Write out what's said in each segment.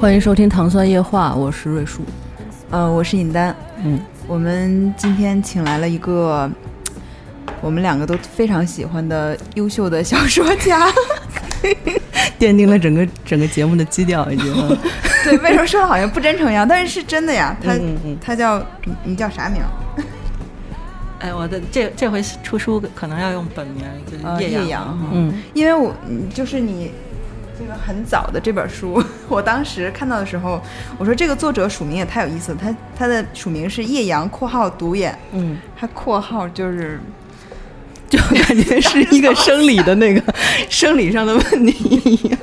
欢迎收听《糖酸夜话》，我是瑞树，呃，我是尹丹。嗯，我们今天请来了一个我们两个都非常喜欢的优秀的小说家，奠定了整个整个节目的基调，已经。对，为什么说的好像不真诚一样？但是是真的呀。他嗯嗯他叫你你叫啥名？哎，我的这这回出书可能要用本名，就是呃，叶叶阳哈。嗯，因为我嗯就是你这个很早的这本书，我当时看到的时候，我说这个作者署名也太有意思了，他他的署名是叶阳（括号独眼嗯，），他括号就是就感觉是一个生理的那个生理上的问题一样。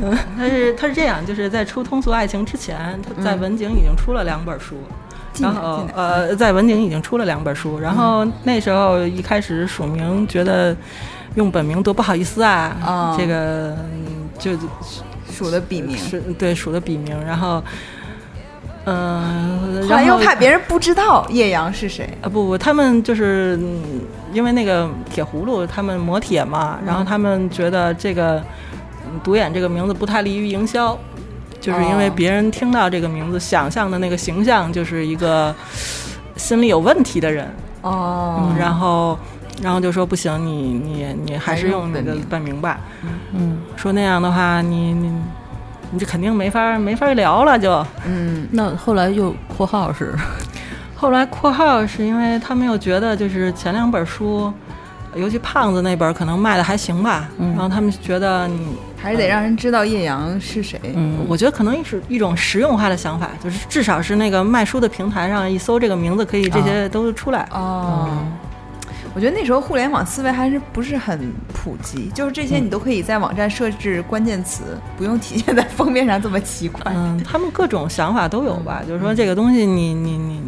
他是他是这样，就是在出《通俗爱情》之前，他在文景已经出了两本书，然后呃，在文景已经出了两本书，然后那时候一开始署名觉得用本名多不好意思啊，哦这个嗯就署的笔名，是对署的笔名，然后嗯、后又然后怕别人不知道叶阳是谁。啊不不，他们就是嗯因为那个铁葫芦，他们磨铁嘛，然后他们觉得这个嗯独眼这个名字不太利于营销，就是因为哦。别人听到这个名字，想象的那个形象就是一个心理有问题的人，哦。嗯然后然后就说不行，你你你还是用那个本名吧，嗯，说那样的话，你你你这肯定没法没法聊了就。嗯。那后来又括号是，后来括号是因为他们又觉得就是前两本书，尤其胖子那本可能卖的还行吧，嗯。然后他们觉得你，还是得让人知道叶阳是谁。嗯，我觉得可能是一种实用化的想法，就是至少是那个卖书的平台上一搜这个名字，可以这些都出来。哦，我觉得那时候互联网思维还是不是很普及，就是这些你都可以在网站设置关键词，不用体现在封面上这么奇怪。嗯，他们各种想法都有吧，就是说这个东西你你你，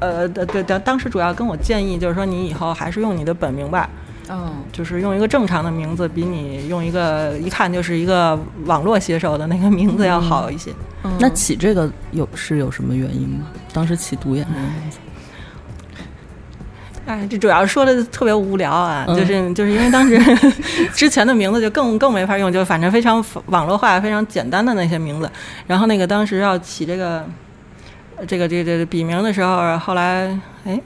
呃，对对，当当时主要跟我建议就是说你以后还是用你的本名吧，嗯，就是用一个正常的名字，比你用一个一看就是一个网络写手的那个名字要好一些。那起这个有是有什么原因吗？当时起独眼这个名字，哎，这主要说的特别无聊啊，嗯就是就是因为当时 之前的名字就更更没法用，就反正非常网络化、非常简单的那些名字。然后那个当时要起这个这个这个这个笔名的时候，后来哎，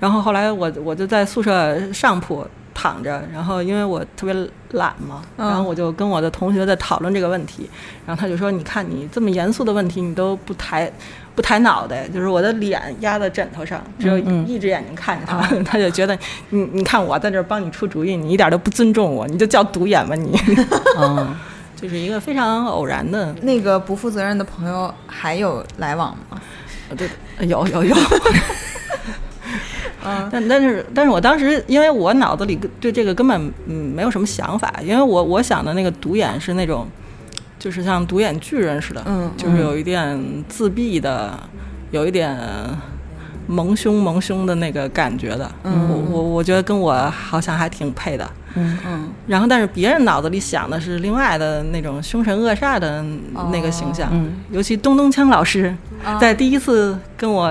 然后后来我我就在宿舍上铺躺着，然后因为我特别懒嘛，嗯然后我就跟我的同学在讨论这个问题，然后他就说：“你看你这么严肃的问题，你都不抬。”不抬脑袋，就是我的脸压在枕头上，只有一只眼睛看着他，他就觉得你你看我在这儿帮你出主意，你一点都不尊重我，你就叫独眼吧你，嗯，就是一个非常偶然的，那个不负责任的朋友还有来往吗？对，有有有，嗯。但但是但是我当时因为我脑子里对这个根本嗯没有什么想法，因为我我想的那个独眼是那种，就是像独眼巨人似的，嗯就是有一点自闭的，有一点蒙胸蒙胸的那个感觉的，嗯。我我我觉得跟我好像还挺配的。嗯嗯。然后，但是别人脑子里想的是另外的那种凶神恶煞的那个形象，嗯。尤其东东锵老师啊在第一次跟我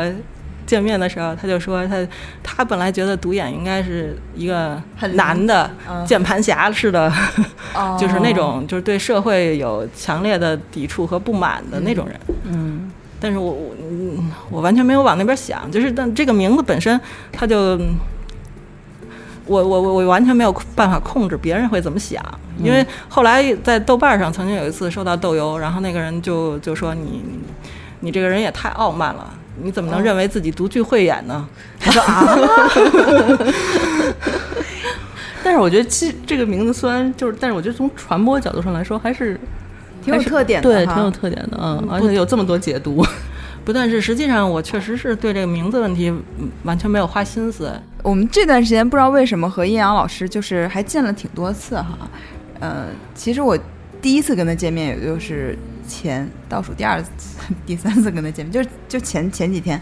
见面的时候，他就说他他本来觉得独眼应该是一个很男的嗯键盘侠似的，哦 就是那种就是对社会有强烈的抵触和不满的那种人。嗯但是我我嗯我完全没有往那边想，就是但这个名字本身，他就我我我我完全没有办法控制别人会怎么想，因为后来在豆瓣上曾经有一次收到豆油，然后那个人就就说你你你这个人也太傲慢了。你怎么能认为自己独具慧眼呢？他说啊，但是我觉得其实这个名字虽然就是，但是我觉得从传播角度上来说，还是挺有特点的对，挺有特点的，嗯，而且有这么多解读，不，但是实际上我确实是对这个名字问题嗯完全没有花心思。我们这段时间不知道为什么和阴阳老师就是还见了挺多次哈，呃，其实我第一次跟他见面也就是前倒数第二次、第三次跟他见面，就是就前前几天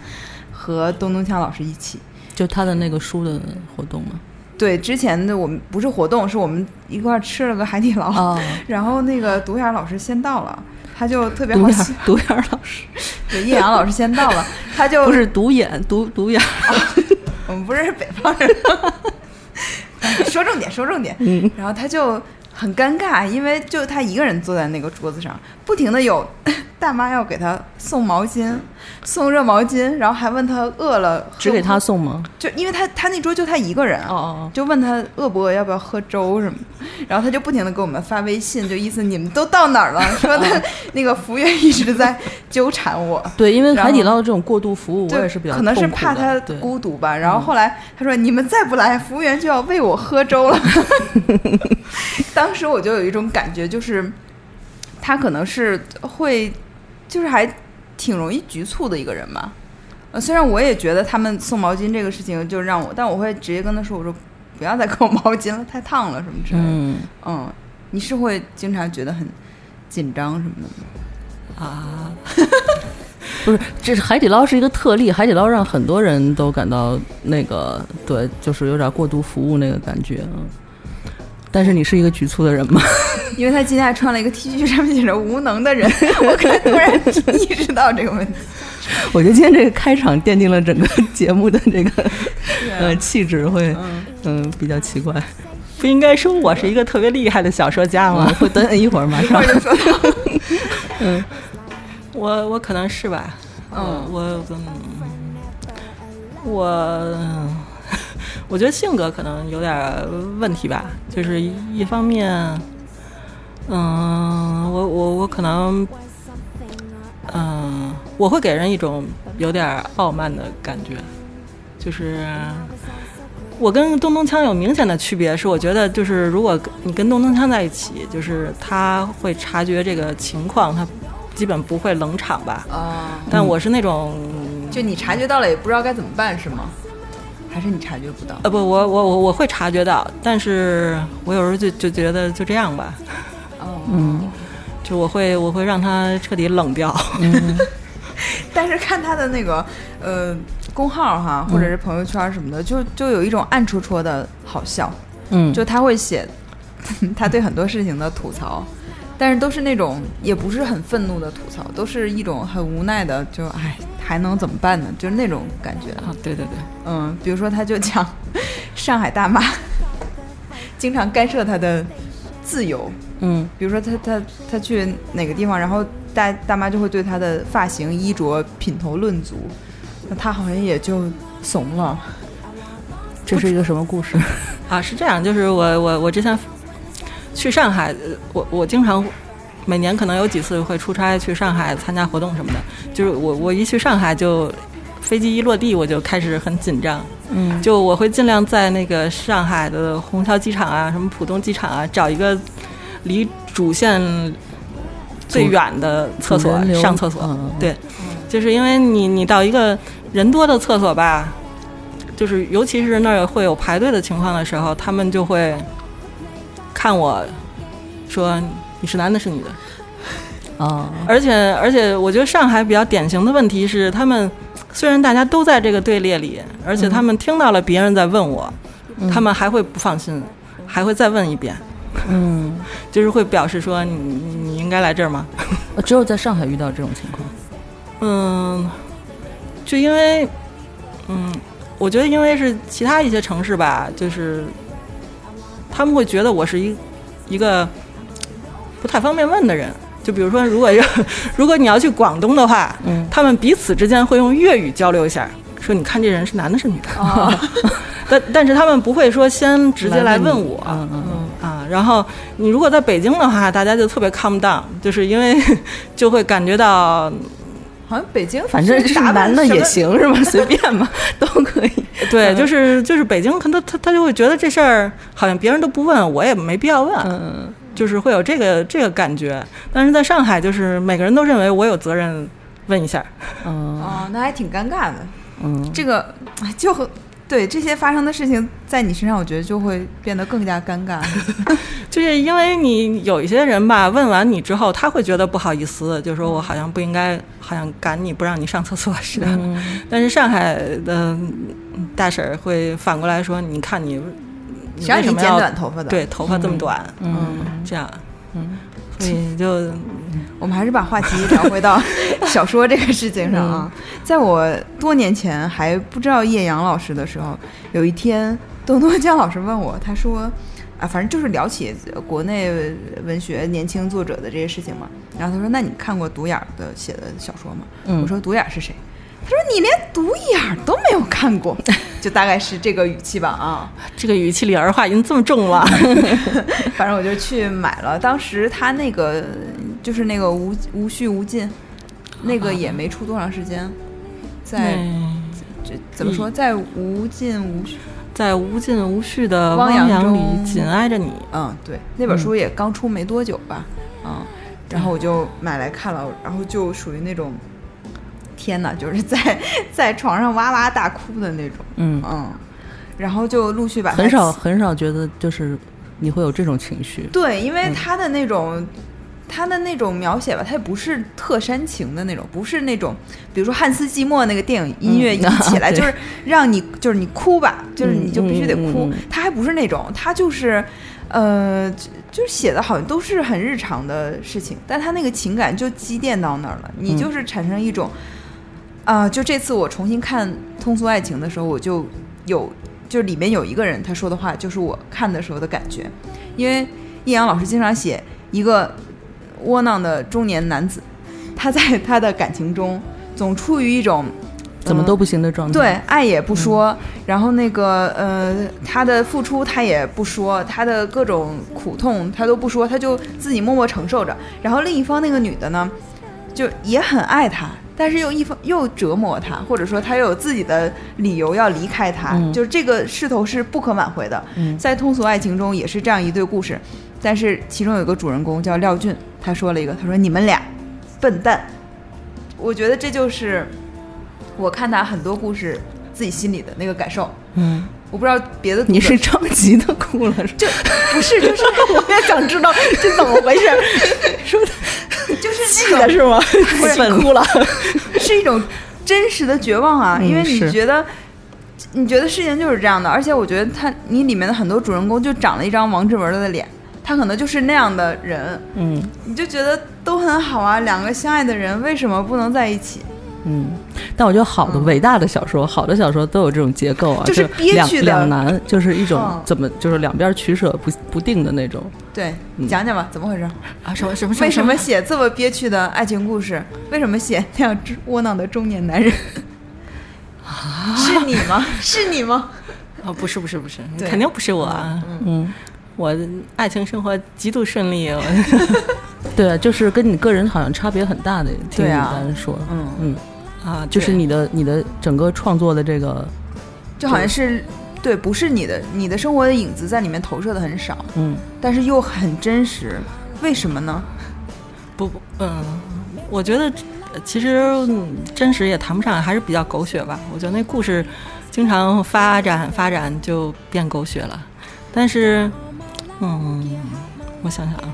和东东锵老师一起。就他的那个书的活动嘛。对，之前的我们不是活动，是我们一块儿吃了个海底捞，哦，然后那个独眼老师先到了，他就特别好奇，独眼老师，对，叶阳老师先到了，他就不是独眼独独眼，我们不是北方人。说重点，说重点。嗯然后他就很尴尬，因为就他一个人坐在那个桌子上，不停的有大妈要给他送毛巾，送热毛巾，然后还问他饿了，只给他，送吗？就因为他他那桌就他一个人，哦哦哦就问他饿不饿，要不要喝粥什么，然后他就不停的给我们发微信，就意思你们都到哪儿了？说他那个服务员一直在纠缠我。哦，对，因为海底捞的这种过度服务，我也是比较可能是怕他孤独吧。然后后来他说：“你们再不来，服务员就要喂我喝粥了。”当时我就有一种感觉，就是他可能是会，就是还挺容易局促的一个人嘛。呃，虽然我也觉得他们送毛巾这个事情就让我，但我会直接跟他说：“我说不要再给我毛巾了，太烫了什么之类的。嗯，嗯，你是会经常觉得很紧张什么的吗？啊，不是，这是海底捞是一个特例，海底捞让很多人都感到那个对，就是有点过度服务那个感觉。嗯但是你是一个局促的人吗？因为他今天还穿了一个 T 恤，上面写着“无能的人”，我可能突然意识到这个问题。我觉得今天这个开场奠定了整个节目的这个呃气质会嗯比较奇怪。不应该说我是一个特别厉害的小说家我吗？会等一会儿马上一会儿就说到，我我可能是吧，嗯我嗯，我我觉得性格可能有点问题吧，就是一方面，嗯，我我我可能，嗯，我会给人一种有点傲慢的感觉，就是。我跟东东锵有明显的区别，是我觉得就是如果你跟东东锵在一起，就是他会察觉这个情况，他基本不会冷场吧。啊，但我是那种，就你察觉到了，也不知道该怎么办，是吗？还是你察觉不到？呃，不，我我我我会察觉到，但是我有时候就就觉得就这样吧，哦，嗯就我会我会让他彻底冷掉。嗯 但是看他的那个呃公号哈，或者是朋友圈什么的，就就有一种暗戳戳的好笑，嗯，就他会写 他对很多事情的吐槽。但是都是那种也不是很愤怒的吐槽，都是一种很无奈的，就哎还能怎么办呢？就是那种感觉。啊，对对对，嗯，比如说他就讲上海大妈 经常干涉他的自由，嗯比如说他他他去哪个地方，然后大大妈就会对他的发型、衣着品头论足，那他好像也就怂了。这是一个什么故事？啊，是这样，就是我我我之前去上海，呃我我经常每年可能有几次会出差去上海参加活动什么的，就是我我一去上海就飞机一落地我就开始很紧张，嗯。就我会尽量在那个上海的虹桥机场啊、什么浦东机场啊找一个离主线最远的厕所上厕所，对，就是因为你你到一个人多的厕所吧，就是尤其是那儿会有排队的情况的时候，他们就会看我说你是男的是女的，啊，而且而且我觉得上海比较典型的问题是，他们虽然大家都在这个队列里，而且他们听到了别人在问我，他们还会不放心，还会再问一遍，嗯，就是会表示说你你你应该来这儿吗？呃只有在上海遇到这种情况。嗯，就因为，嗯，我觉得因为是其他一些城市吧，就是他们会觉得我是一一个不太方便问的人。就比如说，如果要 如果你要去广东的话，嗯。他们彼此之间会用粤语交流一下，说你看这人是男的是女的，但但是他们不会说先直接来问我，嗯嗯。啊，然后你如果在北京的话，大家就特别 calm down，就是因为 就会感觉到好像北京反正是打扮男的也行是吧？随便吧，都可以。对，就是就是北京，可能他他就会觉得这事儿好像别人都不问，我也没必要问，嗯就是会有这个这个感觉。但是在上海，就是每个人都认为我有责任问一下，嗯哦，那还挺尴尬的。嗯，这个哎就和对这些发生的事情，在你身上，我觉得就会变得更加尴尬。就是因为你有一些人吧，问完你之后，他会觉得不好意思，就说我好像不应该，好像赶你不让你上厕所似的。但是上海的大婶儿会反过来说，你看你，你为什么要短头发的？对头发这么短？嗯这样，嗯，所以就我们还是把话题聊回到 小说这个事情上啊。在我多年前还不知道叶阳老师的时候，有一天东东江老师问我，他说。啊，反正就是聊起国内文学年轻作者的这些事情嘛。然后他说：“那你看过独眼儿的写的小说吗？”嗯我说：“独眼儿是谁？”他说：“你连独眼儿都没有看过。”就大概是这个语气吧啊。这个语气里儿化音这么重吗？反正我就去买了。当时他那个就是那个无无序无尽，那个也没出多长时间，在嗯这怎么说，在无尽无序。在无尽无序的汪洋中里紧挨着你。嗯，对，那本书也刚出没多久吧，嗯，然后我就买来看了，然后就属于那种，天哪，就是在在床上哇哇大哭的那种，嗯，嗯，然后就陆续把它很少很少觉得就是你会有这种情绪。对，因嗯为他的那种。他的那种描写吧，他也不是特煽情的那种，不是那种，比如说汉斯季默那个电影音乐一起 来，嗯就是让你就是你哭吧，就是你就必须得哭。他还不是那种，他就是，呃，就就是写的好像都是很日常的事情，但他那个情感就积淀到那儿了，你嗯就是产生一种，啊、就这次我重新看《通俗爱情》的时候，我就有，就里面有一个人他说的话，就是我看的时候的感觉，因为易阳老师经常写一个窝囊的中年男子，他在 他的感情中总处于一种怎么都不行的状态。对，爱也不说，嗯然后那个呃，他的付出他也不说，他的各种苦痛他都不说，他就自己默默承受着。然后另一方那个女的呢，就也很爱他，但是又一方又折磨他，或者说他又有自己的理由要离开他，嗯。就是这个势头是不可挽回的。嗯。在通俗爱情中也是这样一对故事，但是其中有一个主人公叫廖俊，他说了一个，他说你们俩笨蛋，我觉得这就是我看他很多故事自己心里的那个感受。嗯，我不知道别的你是着急的哭了是吧？就不是就是我也想知道这怎么回事，说就是那种是吗？不是哭了。是一种真实的绝望啊，嗯因为你觉得。你觉得事情就是这样的，而且我觉得他，你里面的很多主人公就长了一张王志文的脸，他可能就是那样的人，嗯你就觉得都很好啊，两个相爱的人为什么不能在一起？嗯。但我觉得好的、嗯伟大的小说，好的小说都有这种结构啊，就是憋两屈的两难，就是一种嗯怎么就是两边取舍不不定的那种。对，嗯讲讲吧，怎么回事？啊，什么什么为什么写这么憋屈的爱情故事？为什么写那样窝囊的中年男人？啊是你吗？是你吗？啊？不是不是不是，肯定不是我啊！嗯，我爱情生活极度顺利，我 对啊，就是跟你个人好像差别很大的，听你对啊单说，嗯，嗯，啊，就是你的你的整个创作的这个，就好像是对，不是你的，你的生活的影子在里面投射的很少，嗯但是又很真实。为什么呢？不不，嗯，我觉得呃其实嗯真实也谈不上，还是比较狗血吧。我觉得那故事经常发展发展就变狗血了，但是，嗯，我想想啊，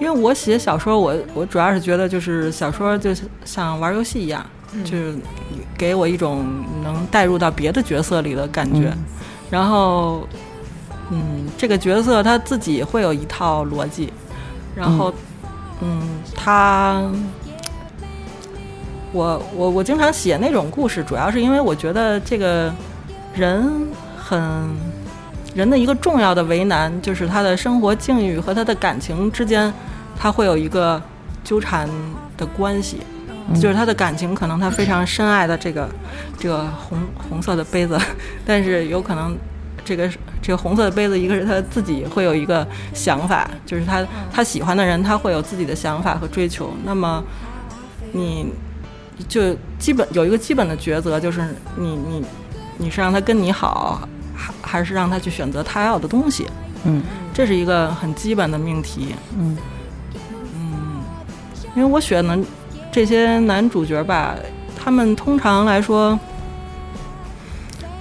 因为我写小说，我我主要是觉得就是小说就像玩游戏一样，就是给我一种能带入到别的角色里的感觉，嗯然后。嗯，这个角色他自己会有一套逻辑，然后，嗯，他，我我我经常写那种故事，主要是因为我觉得这个人很人的一个重要的为难，就是他的生活境遇和他的感情之间，他会有一个纠缠的关系。就是他的感情，可能他非常深爱的这个这个红红色的杯子，但是有可能这个这个红色的杯子，一个是他自己会有一个想法，就是他他喜欢的人，他会有自己的想法和追求。那么你就基本有一个基本的抉择，就是你你你是让他跟你好，还还是让他去选择他要的东西？嗯这是一个很基本的命题。嗯因为我选的这些男主角吧，他们通常来说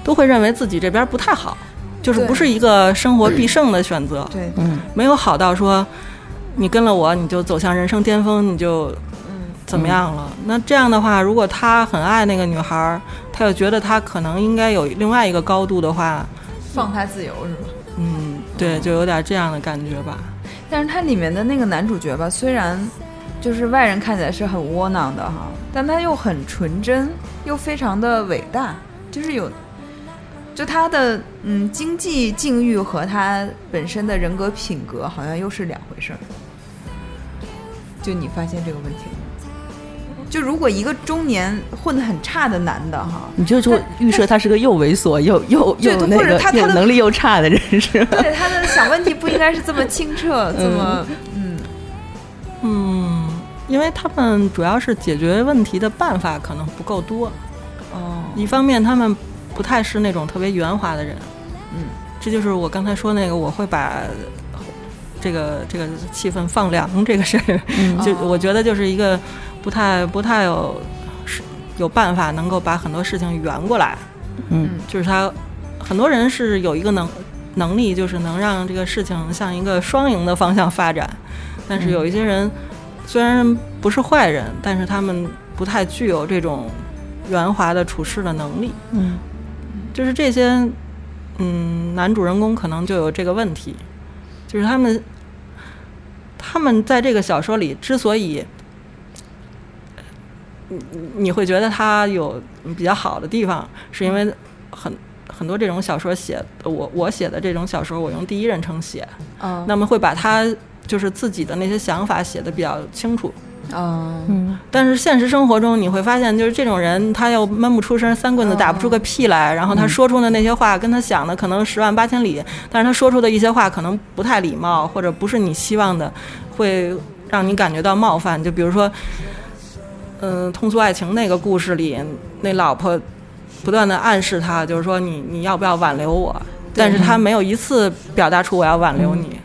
都会认为自己这边不太好，就是不是一个生活必胜的选择，对，嗯。没有好到说你跟了我你就走向人生巅峰，你就嗯，怎么样了？那这样的话，如果他很爱那个女孩儿，他又觉得他可能应该有另外一个高度的话，放他自由是吗？嗯，对，就有点这样的感觉吧。但是它里面的那个男主角吧，虽然就是外人看起来是很窝囊的哈，但他又很纯真，又非常的伟大，就是有，就他的嗯经济境遇和他本身的人格品格好像又是两回事儿。就你发现这个问题了？就如果一个中年混得很差的男的哈，你就说预设他是个又猥琐又又又那或者个他他能力又差的人，是吧？对他的想问题不应该是这么清澈，这么嗯嗯，因为他们主要是解决问题的办法可能不够多。哦。一方面，他们不太是那种特别圆滑的人，嗯。这就是我刚才说那个，我会把这个这个气氛放凉这个事儿，嗯。就哦。我觉得就是一个不太不太有是有办法能够把很多事情圆过来，嗯。就是他很多人是有一个能能力，就是能让这个事情向一个双赢的方向发展，但是有一些人虽然不是坏人，但是他们不太具有这种圆滑的处事的能力。嗯就是这些，嗯，男主人公可能就有这个问题，就是他们，他们在这个小说里之所以，你你会觉得他有比较好的地方，是因为很很多这种小说写，我我写的这种小说，我用第一人称写，嗯那么会把他就是自己的那些想法写的比较清楚。哦嗯但是现实生活中，你会发现，就是这种人，他又闷不出声，三棍子打不出个屁来，然后他说出的那些话，跟他想的可能十万八千里，但是他说出的一些话可能不太礼貌，或者不是你希望的，会让你感觉到冒犯。就比如说，嗯、通俗爱情那个故事里，那老婆不断的暗示他，就是说你你要不要挽留我，但是他没有一次表达出我要挽留你。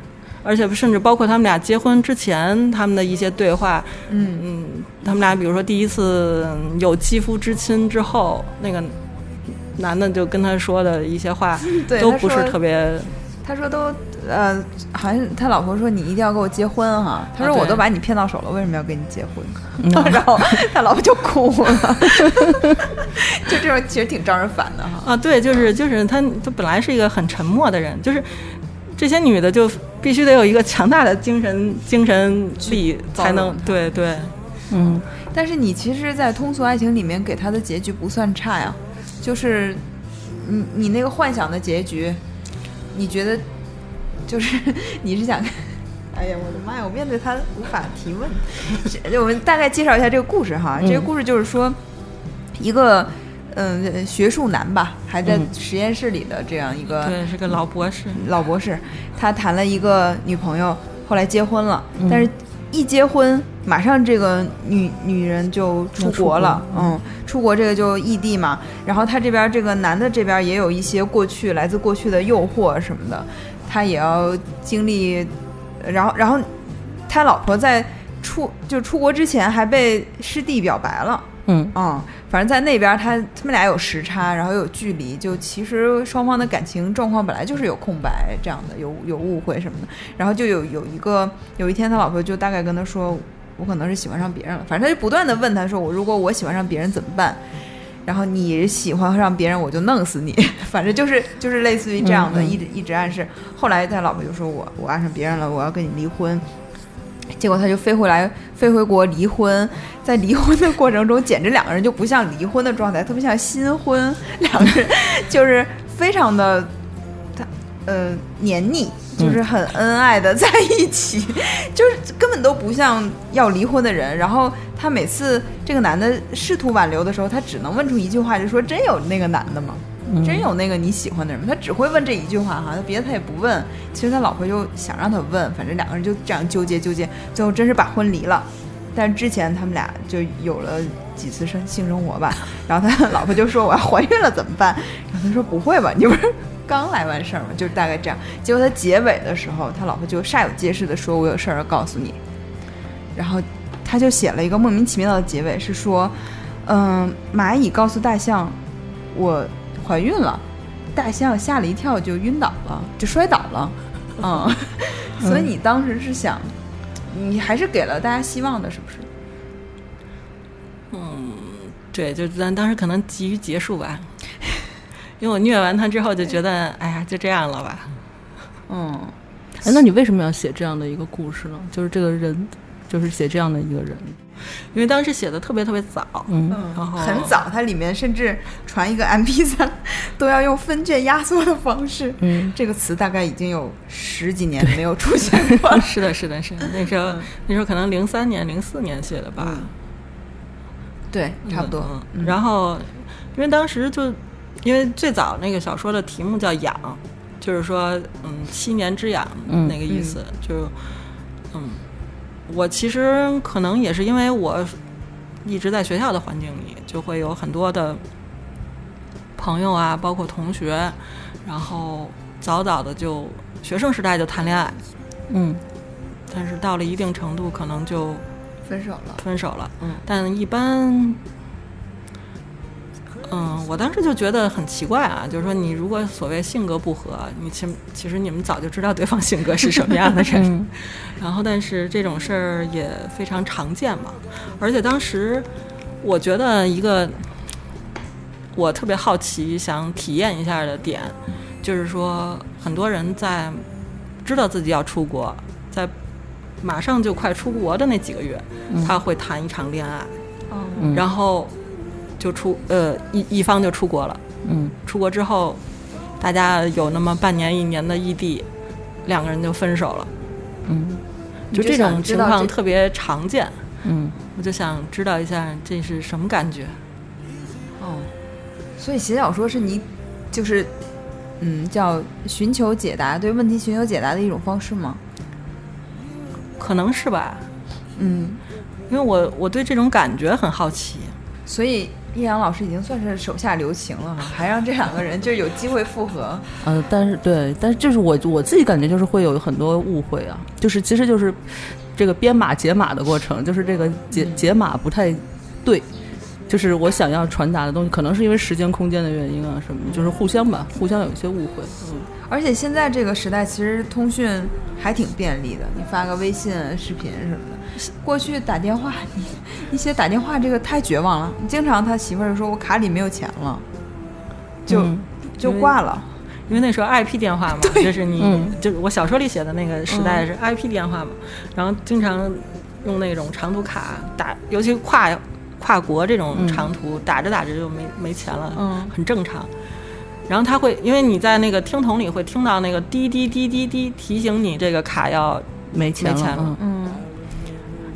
而且甚至包括他们俩结婚之前，他们的一些对话，嗯嗯，他们俩比如说第一次有肌肤之亲之后，那个男的就跟他说的一些话，对都不是特别，他说都呃，好像他老婆说你一定要跟我结婚哈。他说我都把你骗到手了，为什么要跟你结婚？嗯 然后他老婆就哭了，就这种其实挺招人烦的哈。啊，对，就是就是他他本来是一个很沉默的人，就是这些女的就必须得有一个强大的精神精神力才能对对，嗯但是你其实，在通俗爱情里面给他的结局不算差呀，就是你你那个幻想的结局，你觉得就是 你是想。哎呀，我的妈呀！我面对他无法提问。我们大概介绍一下这个故事哈。嗯这个故事就是说，一个嗯学术男吧，还在嗯。实验室里的这样一个对，是个老博士，老博士，他谈了一个女朋友，后来结婚了，嗯。但是一结婚，马上这个女女人就出国了，国。嗯，出国这个就异地嘛，然后他这边这个男的这边也有一些过去来自过去的诱惑什么的，他也要经历，然后然后他老婆在出就出国之前还被师弟表白了。嗯。嗯，反正在那边他他们俩有时差，然后又有距离，就其实双方的感情状况本来就是有空白这样的，有有误会什么的。然后就有有一个有一天他老婆就大概跟他说，我可能是喜欢上别人了，反正他就不断的问他说，我如果我喜欢上别人怎么办？然后你喜欢上别人，我就弄死你。反正就是就是类似于这样的，嗯嗯一直一直暗示。后来他老婆就说我我爱上别人了，我要跟你离婚。结果他就飞回来，飞回国离婚。在离婚的过程中，简直两个人就不像离婚的状态，特别像新婚，两个人 就是非常的，他呃黏腻，就是很恩爱的在一起，就是根本都不像要离婚的人。然后他每次这个男的试图挽留的时候，他只能问出一句话，就说：“真有那个男的吗？”真有那个你喜欢的人吗？他只会问这一句话哈，他别的他也不问。其实他老婆就想让他问，反正两个人就这样纠结纠结，最后真是把婚离了。但是之前他们俩就有了几次生性生活吧，然后他老婆就说我要怀孕了怎么办？然后他说不会吧，你不是刚来完事儿吗？就大概这样。结果他结尾的时候，他老婆就煞有介事的说我有事儿要告诉你，然后他就写了一个莫名其妙的结尾，是说，嗯，蚂蚁告诉大象我怀孕了，大象吓了一跳就晕倒了，就摔倒了，嗯，所以你当时是想。你还是给了大家希望的，是不是？嗯对，就咱当时可能急于结束吧，因为我虐完他之后就觉得，哎呀，就这样了吧。嗯，哎，那你为什么要写这样的一个故事呢？就是这个人就是写这样的一个人。因为当时写的特别特别早，嗯然后很早，它里面甚至传一个 MP 3都要用分卷压缩的方式。嗯，这个词大概已经有十几年没有出现过了。是的，是的，是的。那时候那时候可能零三年、零四年写的吧，对，差不多。嗯嗯然后，因为当时就因为最早那个小说的题目叫“养”，就是说嗯七年之痒嗯那个意思，就嗯，我其实可能也是因为我一直在学校的环境里，就会有很多的朋友啊，包括同学，然后早早的就学生时代就谈恋爱，嗯但是到了一定程度，可能就分手了。分手了。嗯但一般，嗯，我当时就觉得很奇怪啊，就是说你如果所谓性格不合，你其其实你们早就知道对方性格是什么样的人，嗯。然后但是这种事儿也非常常见嘛，而且当时我觉得一个我特别好奇想体验一下的点，就是说很多人在知道自己要出国，在马上就快出国的那几个月，他会谈一场恋爱，然后就出呃一一方就出国了。嗯出国之后，大家有那么半年一年的异地，两个人就分手了。嗯就这种情况特别常见，嗯我就想知道一下这是什么感觉。哦，所以写小说是你就是嗯叫寻求解答，对问题寻求解答的一种方式吗？可能是吧，嗯，因为我我对这种感觉很好奇。所以易阳老师已经算是手下留情了哈，还让这两个人就有机会复合。呃，但是对，但是就是我我自己感觉就是会有很多误会啊，就是其实就是这个编码解码的过程，就是这个解解码不太对。就是我想要传达的东西，可能是因为时间、空间的原因啊，什么，就是互相吧，互相有一些误会。嗯，而且现在这个时代，其实通讯还挺便利的，你发个微信、视频什么的。过去打电话，你你写打电话这个太绝望了。经常他媳妇儿就说我卡里没有钱了，就、嗯就挂了。因为那时候 IP 电话嘛，就是你、嗯就是我小说里写的那个时代是 IP 电话嘛，然后经常用那种长途卡打，尤其跨跨国这种长途，打着打着就没没钱了，嗯很正常。然后他会，因为你在那个听筒里会听到那个滴滴滴滴滴提醒你这个卡要没钱了，没钱了嗯嗯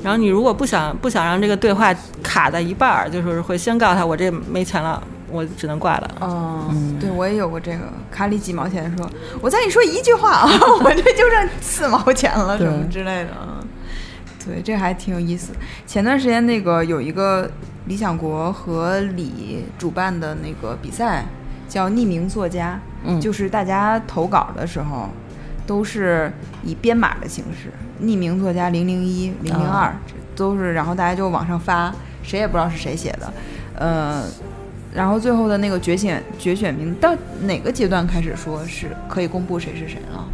然后你如果不想不想让这个对话卡在一半儿，就是会先告诉他我这没钱了，我只能挂了。哦、嗯对我也有过这个，卡里几毛钱说，我再跟你说一句话啊，我这就剩四毛钱了，什么之类的啊。对，这还挺有意思。前段时间那个有一个理想国和李主办的那个比赛，叫匿名作家，嗯。就是大家投稿的时候都是以编码的形式，匿名作家零零一、零零二都是，然后大家就往上发，谁也不知道是谁写的，呃，然后最后的那个决选决选名到哪个阶段开始说是可以公布谁是谁了？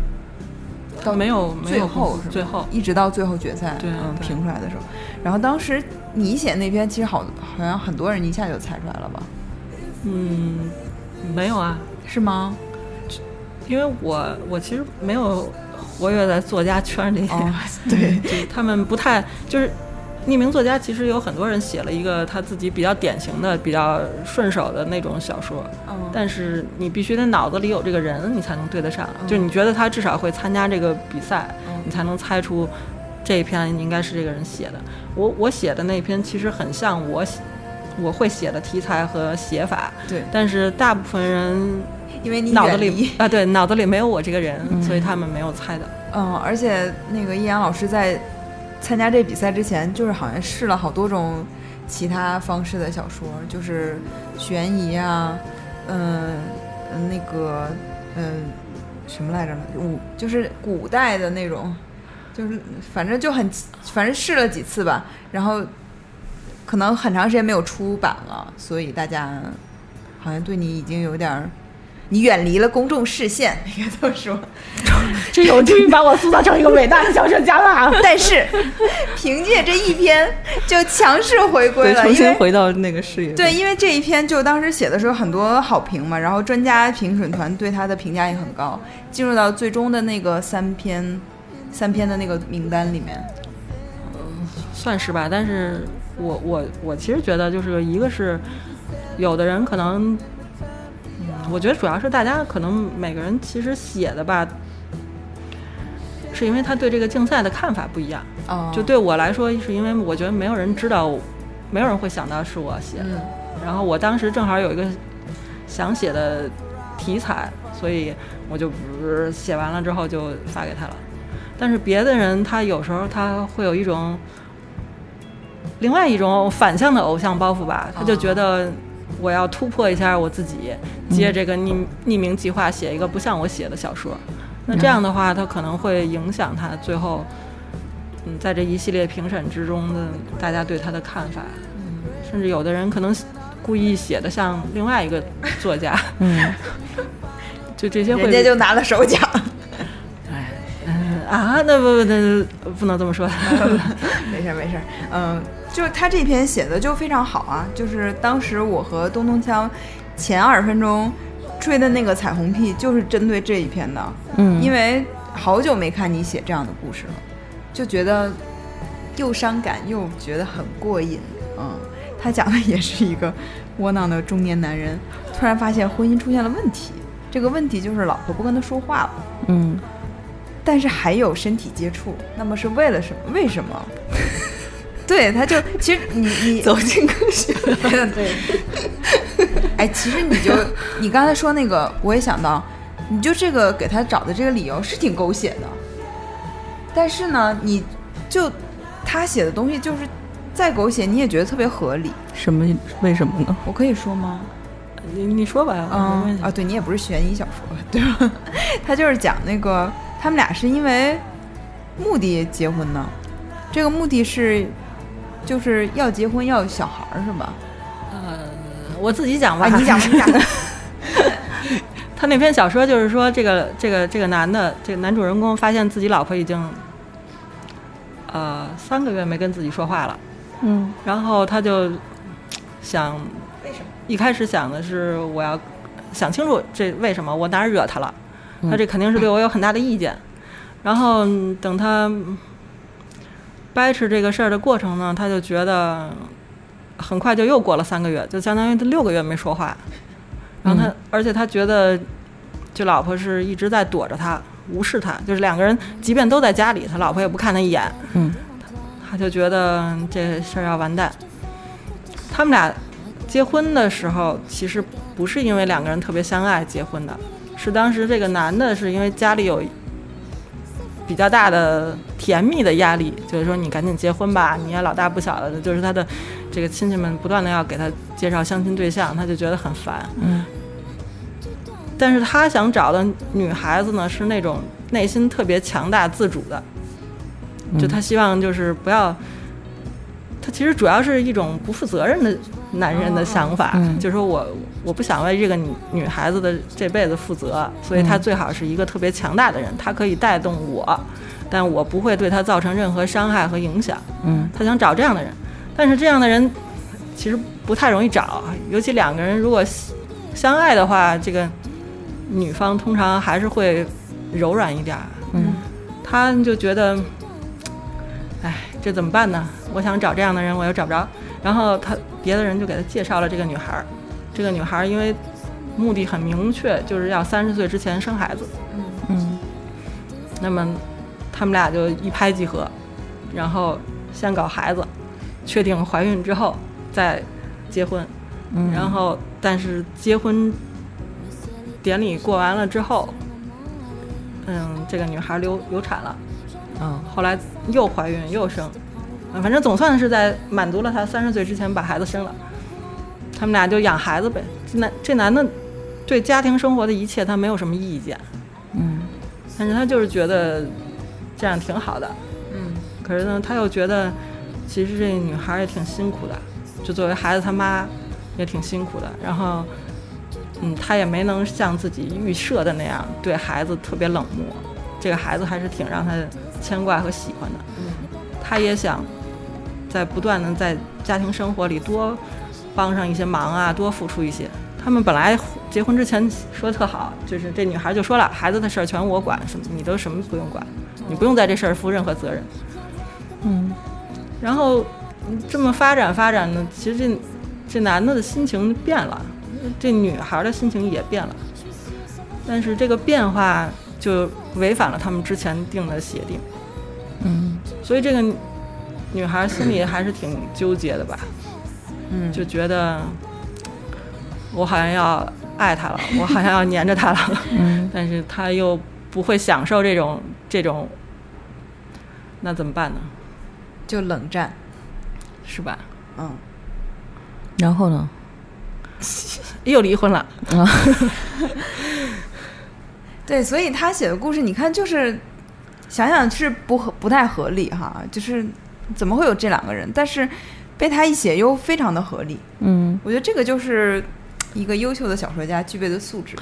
到没有没最后是吧？最后一直到最后决赛，嗯，评出来的时候，然后当时你写那篇，其实好好像很多人一下就猜出来了吧？嗯，没有啊，是吗？因为我我其实没有活跃在作家圈里，哦，对，就他们不太就是匿名作家，其实有很多人写了一个他自己比较典型的、比较顺手的那种小说，嗯但是你必须得脑子里有这个人，你才能对得上。就你觉得他至少会参加这个比赛，嗯你才能猜出这一篇应该是这个人写的。我我写的那篇其实很像我写我会写的题材和写法，对，但是大部分人因为你脑子里啊，对，脑子里没有我这个人，所以他们没有猜到。嗯，而且那个易阳老师在参加这比赛之前，就是好像试了好多种其他方式的小说，就是悬疑啊，嗯、呃那个嗯、什么来着呢？古就是古代的那种，就是反正就很反正试了几次吧，然后可能很长时间没有出版了，所以大家好像对你已经有点儿。你远离了公众视线，应该这么说。这有终于把我塑造成一个伟大的小说家了。但是凭借这一篇就强势回归对，了，重新回到那个视野。对，，因为这一篇就当时写的时候很多好评嘛，然后专家评审团对他的评价也很高，进入到最终的那个三篇三篇的那个名单里面。算是吧，但是我我我其实觉得就是一个是，有的人可能，嗯，我觉得主要是大家可能每个人其实写的吧，是因为他对这个竞赛的看法不一样。哦就对我来说，是因为我觉得没有人知道，没有人会想到是我写的。嗯然后我当时正好有一个想写的题材，所以我就不是写完了之后就发给他了。但是别的人他有时候他会有一种另外一种反向的偶像包袱吧，他就觉得我要突破一下我自己，接这个匿匿名计划写一个不像我写的小说。那这样的话，他可能会影响他最后，嗯，在这一系列评审之中的大家对他的看法。甚至有的人可能故意写的像另外一个作家，嗯，就这些会人家就拿了首奖。嗯啊，那不那不能这么说，没事儿没事儿，嗯，就是他这篇写的就非常好啊，就是当时我和东东锵前二十分钟吹的那个彩虹屁，就是针对这一篇的，嗯因为好久没看你写这样的故事了，就觉得又伤感又觉得很过瘾，嗯，他讲的也是一个窝囊的中年男人，突然发现婚姻出现了问题，这个问题就是老婆不跟他说话了。嗯但是还有身体接触，那么是为了什么？为什么？对，他就其实你你 走进科学，对，哎，其实你就 你刚才说那个，我也想到，你就这个给他找的这个理由是挺狗血的，但是呢，你就他写的东西就是再狗血，你也觉得特别合理。什么？为什么呢？我可以说吗？你你说吧，没关系嗯啊，对你也不是悬疑小说，对吧？他就是讲那个他们俩是因为目的结婚的，这个目的是就是要结婚要小孩儿是吧？呃我自己讲吧，啊，你讲吧，你讲吧。他那篇小说就是说，这个这个这个男的，这个男主人公发现自己老婆已经，呃，三个月没跟自己说话了，嗯然后他就想，为什么？一开始想的是我要想清楚这为什么我哪儿惹他了，他这肯定是对我有很大的意见。然后嗯等他掰扯这个事儿的过程呢，他就觉得很快就又过了三个月，就相当于他六个月没说话。然后他，而且他觉得，就老婆是一直在躲着他，无视他，就是两个人即便都在家里，他老婆也不看他一眼。嗯他就觉得这事儿要完蛋。他们俩结婚的时候，其实不是因为两个人特别相爱结婚的，是当时这个男的是因为家里有比较大的甜蜜的压力，就是说你赶紧结婚吧，你也老大不小了，就是他的这个亲戚们不断的要给他介绍相亲对象，他就觉得很烦。嗯。但是他想找的女孩子呢，是那种内心特别强大、自主的，就他希望就是不要，他其实主要是一种不负责任的男人的想法，嗯。就是说我我不想为这个女女孩子的这辈子负责，所以她最好是一个特别强大的人，她可以带动我，但我不会对她造成任何伤害和影响。嗯他想找这样的人，但是这样的人其实不太容易找，尤其两个人如果相爱的话，这个女方通常还是会柔软一点儿。嗯她就觉得，哎，这怎么办呢？我想找这样的人，我又找不着。然后他别的人就给他介绍了这个女孩儿，这个女孩儿因为目的很明确，就是要三十岁之前生孩子。嗯那么他们俩就一拍即合，然后先搞孩子，确定怀孕之后再结婚。嗯，然后但是结婚典礼过完了之后，嗯，这个女孩流流产了。嗯后来又怀孕又生，啊反正总算是在满足了她三十岁之前把孩子生了。他们俩就养孩子呗。这男这男的对家庭生活的一切他没有什么意见，嗯但是他就是觉得这样挺好的。嗯可是呢，他又觉得其实这女孩也挺辛苦的，就作为孩子他妈也挺辛苦的。然后，嗯，他也没能像自己预设的那样对孩子特别冷漠，这个孩子还是挺让他牵挂和喜欢的。嗯他也想在不断的在家庭生活里多帮上一些忙啊，多付出一些。他们本来结婚之前说的特好，就是这女孩就说了，孩子的事儿全我管，什么你都什么不用管，你不用在这事儿负任何责任。嗯。然后嗯这么发展发展呢，其实这这男的的心情变了，这女孩的心情也变了，但是这个变化就违反了他们之前定的协定，嗯。所以这个女孩心里还是挺纠结的吧，嗯，就觉得我好像要爱他了，我好像要黏着他了，嗯 但是他又不会享受这种这种，那怎么办呢？就冷战，是吧？嗯，然后呢？又离婚了，啊，对，所以他写的故事，你看就是想想是不合不太合理哈，就是怎么会有这两个人？但是被他一写又非常的合理，嗯我觉得这个就是一个优秀的小说家具备的素质，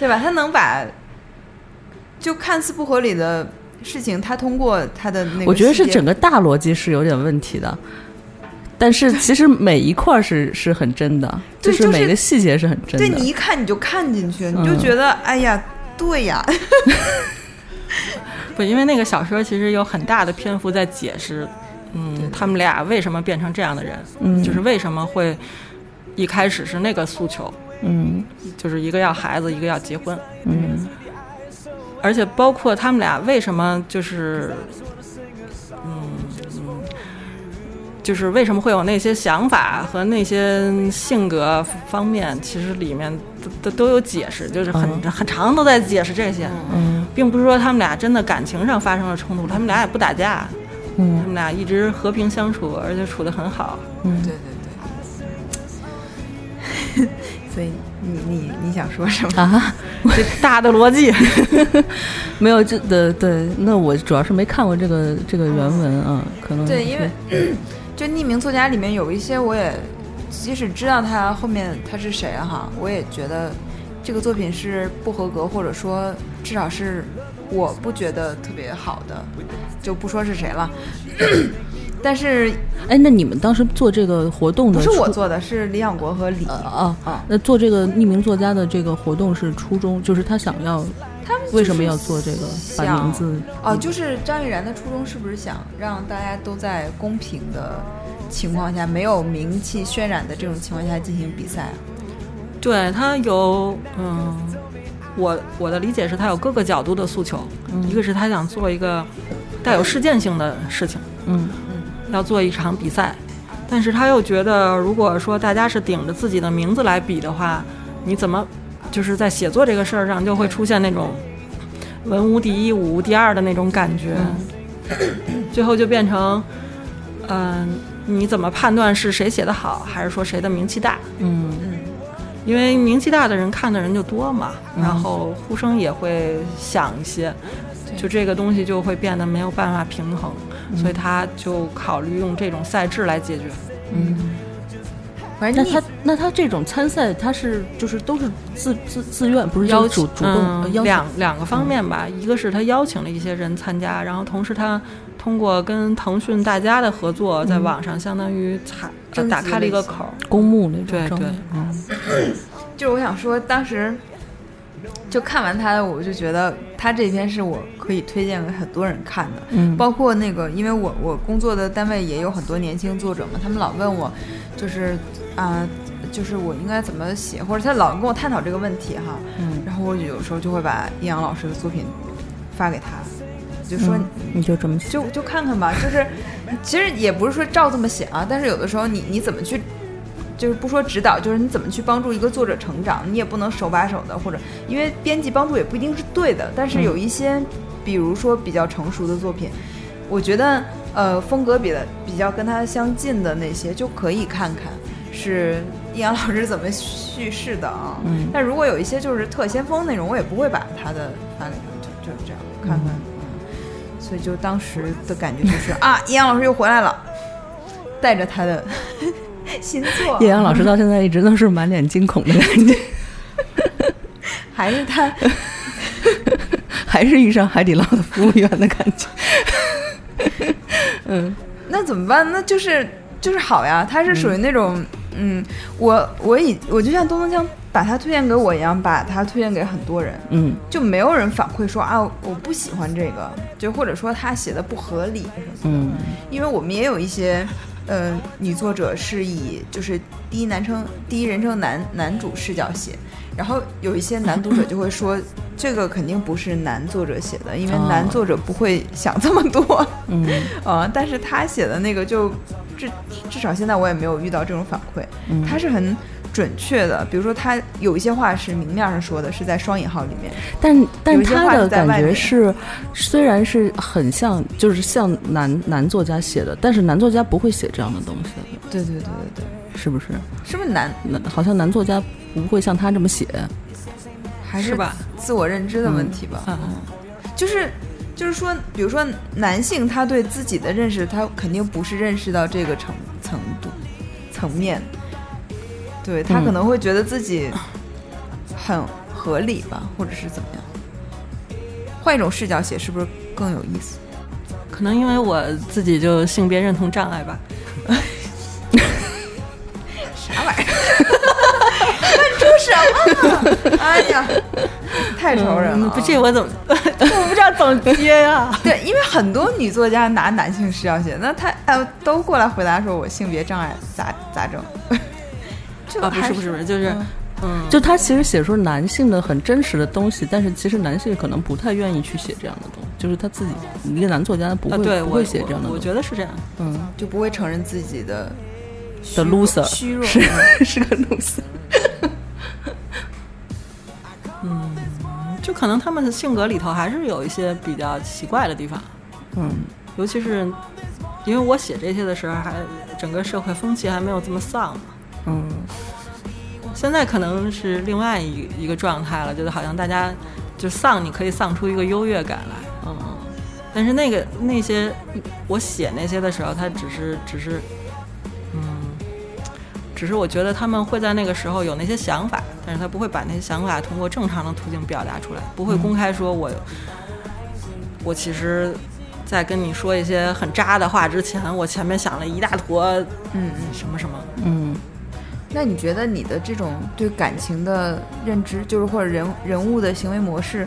对吧？他能把就看似不合理的事情，他通过他的那个，我觉得是整个大逻辑是有点问题的。但是其实每一块是是很真的，就是每个细节是很真的。对你一看你就看进去，你就嗯觉得哎呀，对呀 不，因为那个小说其实有很大的篇幅在解释，嗯，他们俩为什么变成这样的人，嗯。就是为什么会一开始是那个诉求，嗯。就是一个要孩子，一个要结婚，嗯。而且包括他们俩为什么就是，嗯嗯，就是为什么会有那些想法和那些性格方面，其实里面都都都有解释，就是很、嗯很长都在解释这些，嗯。并不是说他们俩真的感情上发生了冲突，他们俩也不打架，他嗯们俩一直和平相处，而且处得很好。嗯。对对对。所以你你你想说什么？啊，这大的逻辑，没有这的对，那我主要是没看过这个这个原文啊，可能对，因为 就匿名作家里面有一些，我也即使知道他后面他是谁哈，我也觉得这个作品是不合格，或者说至少是我不觉得特别好的，就不说是谁了。但是哎，那你们当时做这个活动的不是我做的，是李想国和李。呃啊啊那做这个匿名作家的这个活动是初衷，就是他想要他们为什么要做这个？把想名字哦，就是张玉然的初衷是不是想让大家都在公平的情况下，没有名气渲染的这种情况下进行比赛啊？对他有嗯，我我的理解是他有各个角度的诉求，一个是他想做一个带有事件性的事情，嗯。要做一场比赛，但是他又觉得，如果说大家是顶着自己的名字来比的话，你怎么就是在写作这个事儿上就会出现那种文无第一、武无第二的那种感觉，最后就变成，嗯、你怎么判断是谁写的好，还是说谁的名气大？嗯因为名气大的人看的人就多嘛，然后呼声也会响一些，就这个东西就会变得没有办法平衡，所以他就考虑用这种赛制来解决。嗯。反正那他那他这种参赛，他是就是都是自自自愿，不是邀就是主主动、邀请两两个方面吧，一个是他邀请了一些人参加，然后同时他通过跟腾讯大家的合作，在网上相当于采、呃打开了一个口。公募那种对对嗯 就是我想说，当时就看完他的，我就觉得他这篇是我可以推荐给很多人看的。嗯包括那个，因为我我工作的单位也有很多年轻作者嘛，他们老问我，就是啊、就是我应该怎么写，或者他老跟我探讨这个问题哈。嗯然后我有时候就会把易阳老师的作品发给他，就说、嗯你就这么写就就看看吧，就是其实也不是说照这么写啊，但是有的时候你你怎么去，就是不说指导，就是你怎么去帮助一个作者成长，你也不能手把手的，或者因为编辑帮助也不一定是对的，但是有一些，比如说比较成熟的作品，我觉得呃风格比的比较跟他相近的那些就可以看看是易阳老师怎么叙事的啊。嗯但如果有一些就是特先锋那种，我也不会把他的发给他，就就这样看看。嗯所以就当时的感觉就是啊，易阳老师又回来了，带着他的 新作，叶阳老师到现在一直都是满脸惊恐的感觉，还是他 还是遇上海底捞的服务员的感觉。嗯那怎么办？那就是就是好呀，他是属于那种嗯，我我以我就像东东锵把它推荐给我一样，把它推荐给很多人，嗯就没有人反馈说啊我不喜欢这个，就或者说他写的不合理什么的。嗯因为我们也有一些，呃，女作者是以就是第一男称第一人称男男主视角写，然后有一些男读者就会说，这个肯定不是男作者写的，因为哦男作者不会想这么多，嗯 啊、但是他写的那个就至至少现在我也没有遇到这种反馈，嗯他是很。准确的，比如说他有一些话是明面上说的，是在双引号里面，但但他的感觉是，虽然是很像，就是像男男作家写的，但是男作家不会写这样的东西的，对对对对对，是不是？是不是男男好像男作家不会像他这么写。还是吧？自我认知的问题吧？嗯嗯就是就是说，比如说男性他对自己的认识，他肯定不是认识到这个程程度层面，对他嗯可能会觉得自己很合理吧，或者是怎么样。换一种视角写，是不是更有意思？可能因为我自己就性别认同障碍吧。啥玩意儿？问出什么了？哎呀，太愁人了啊！嗯不，这我怎么我不知道怎么接呀、对，因为很多女作家拿男性视角写，那她呃都过来回答说我性别障碍咋咋整？这啊，不是不是不是，就是嗯嗯，就他其实写出男性的很真实的东西，但是其实男性可能不太愿意去写这样的东西，就是他自己一个男作家不啊，会、对我不会写我我这样的东西。觉得是这样。嗯，就不会承认自己的的 loser 虚弱。是 是个 loser 嗯。就可能他们的性格里头还是有一些比较奇怪的地方，嗯尤其是因为我写这些的时候，还整个社会风气还没有这么丧嘛。嗯现在可能是另外一一个状态了，就是好像大家就丧，你可以丧出一个优越感来。嗯但是那个那些我写那些的时候，他只是只是，嗯，只是我觉得他们会在那个时候有那些想法，但是他不会把那些想法通过正常的途径表达出来，不会公开说我、我其实。在跟你说一些很渣的话之前，我前面想了一大坨嗯嗯。什么什么，嗯那你觉得你的这种对感情的认知，就是或者人人物的行为模式，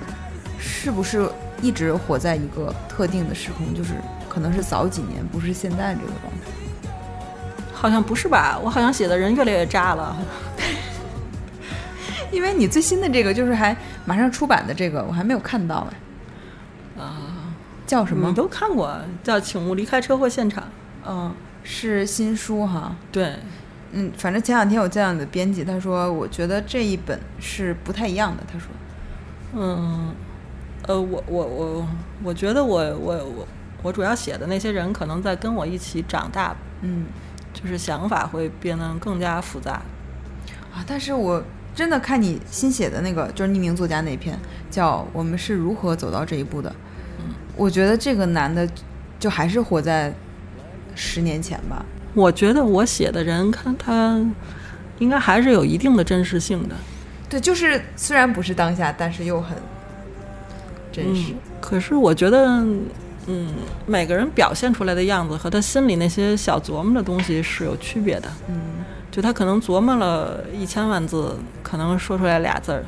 是不是一直活在一个特定的时空？就是可能是早几年，不是现在这个状态。好像不是吧？我好像写的人越来越渣了。因为你最新的这个就是还马上出版的这个，我还没有看到哎。啊，叫什么你？都看过，叫《请勿离开车祸现场》。嗯，是新书哈。对，嗯，反正前两天我见到你的编辑，他说我觉得这一本是不太一样的。他说，嗯，呃，我我我我觉得我我我我主要写的那些人，可能在跟我一起长大，嗯就是想法会变得更加复杂。啊，但是我真的看你新写的那个，就是匿名作家那篇，叫《我们是如何走到这一步的》。嗯我觉得这个男的就还是活在十年前吧。我觉得我写的人，看他应该还是有一定的真实性的。对，就是虽然不是当下，但是又很真实嗯。，可是我觉得，嗯，每个人表现出来的样子和他心里那些小琢磨的东西是有区别的。嗯就他可能琢磨了一千万字，可能说出来俩字儿。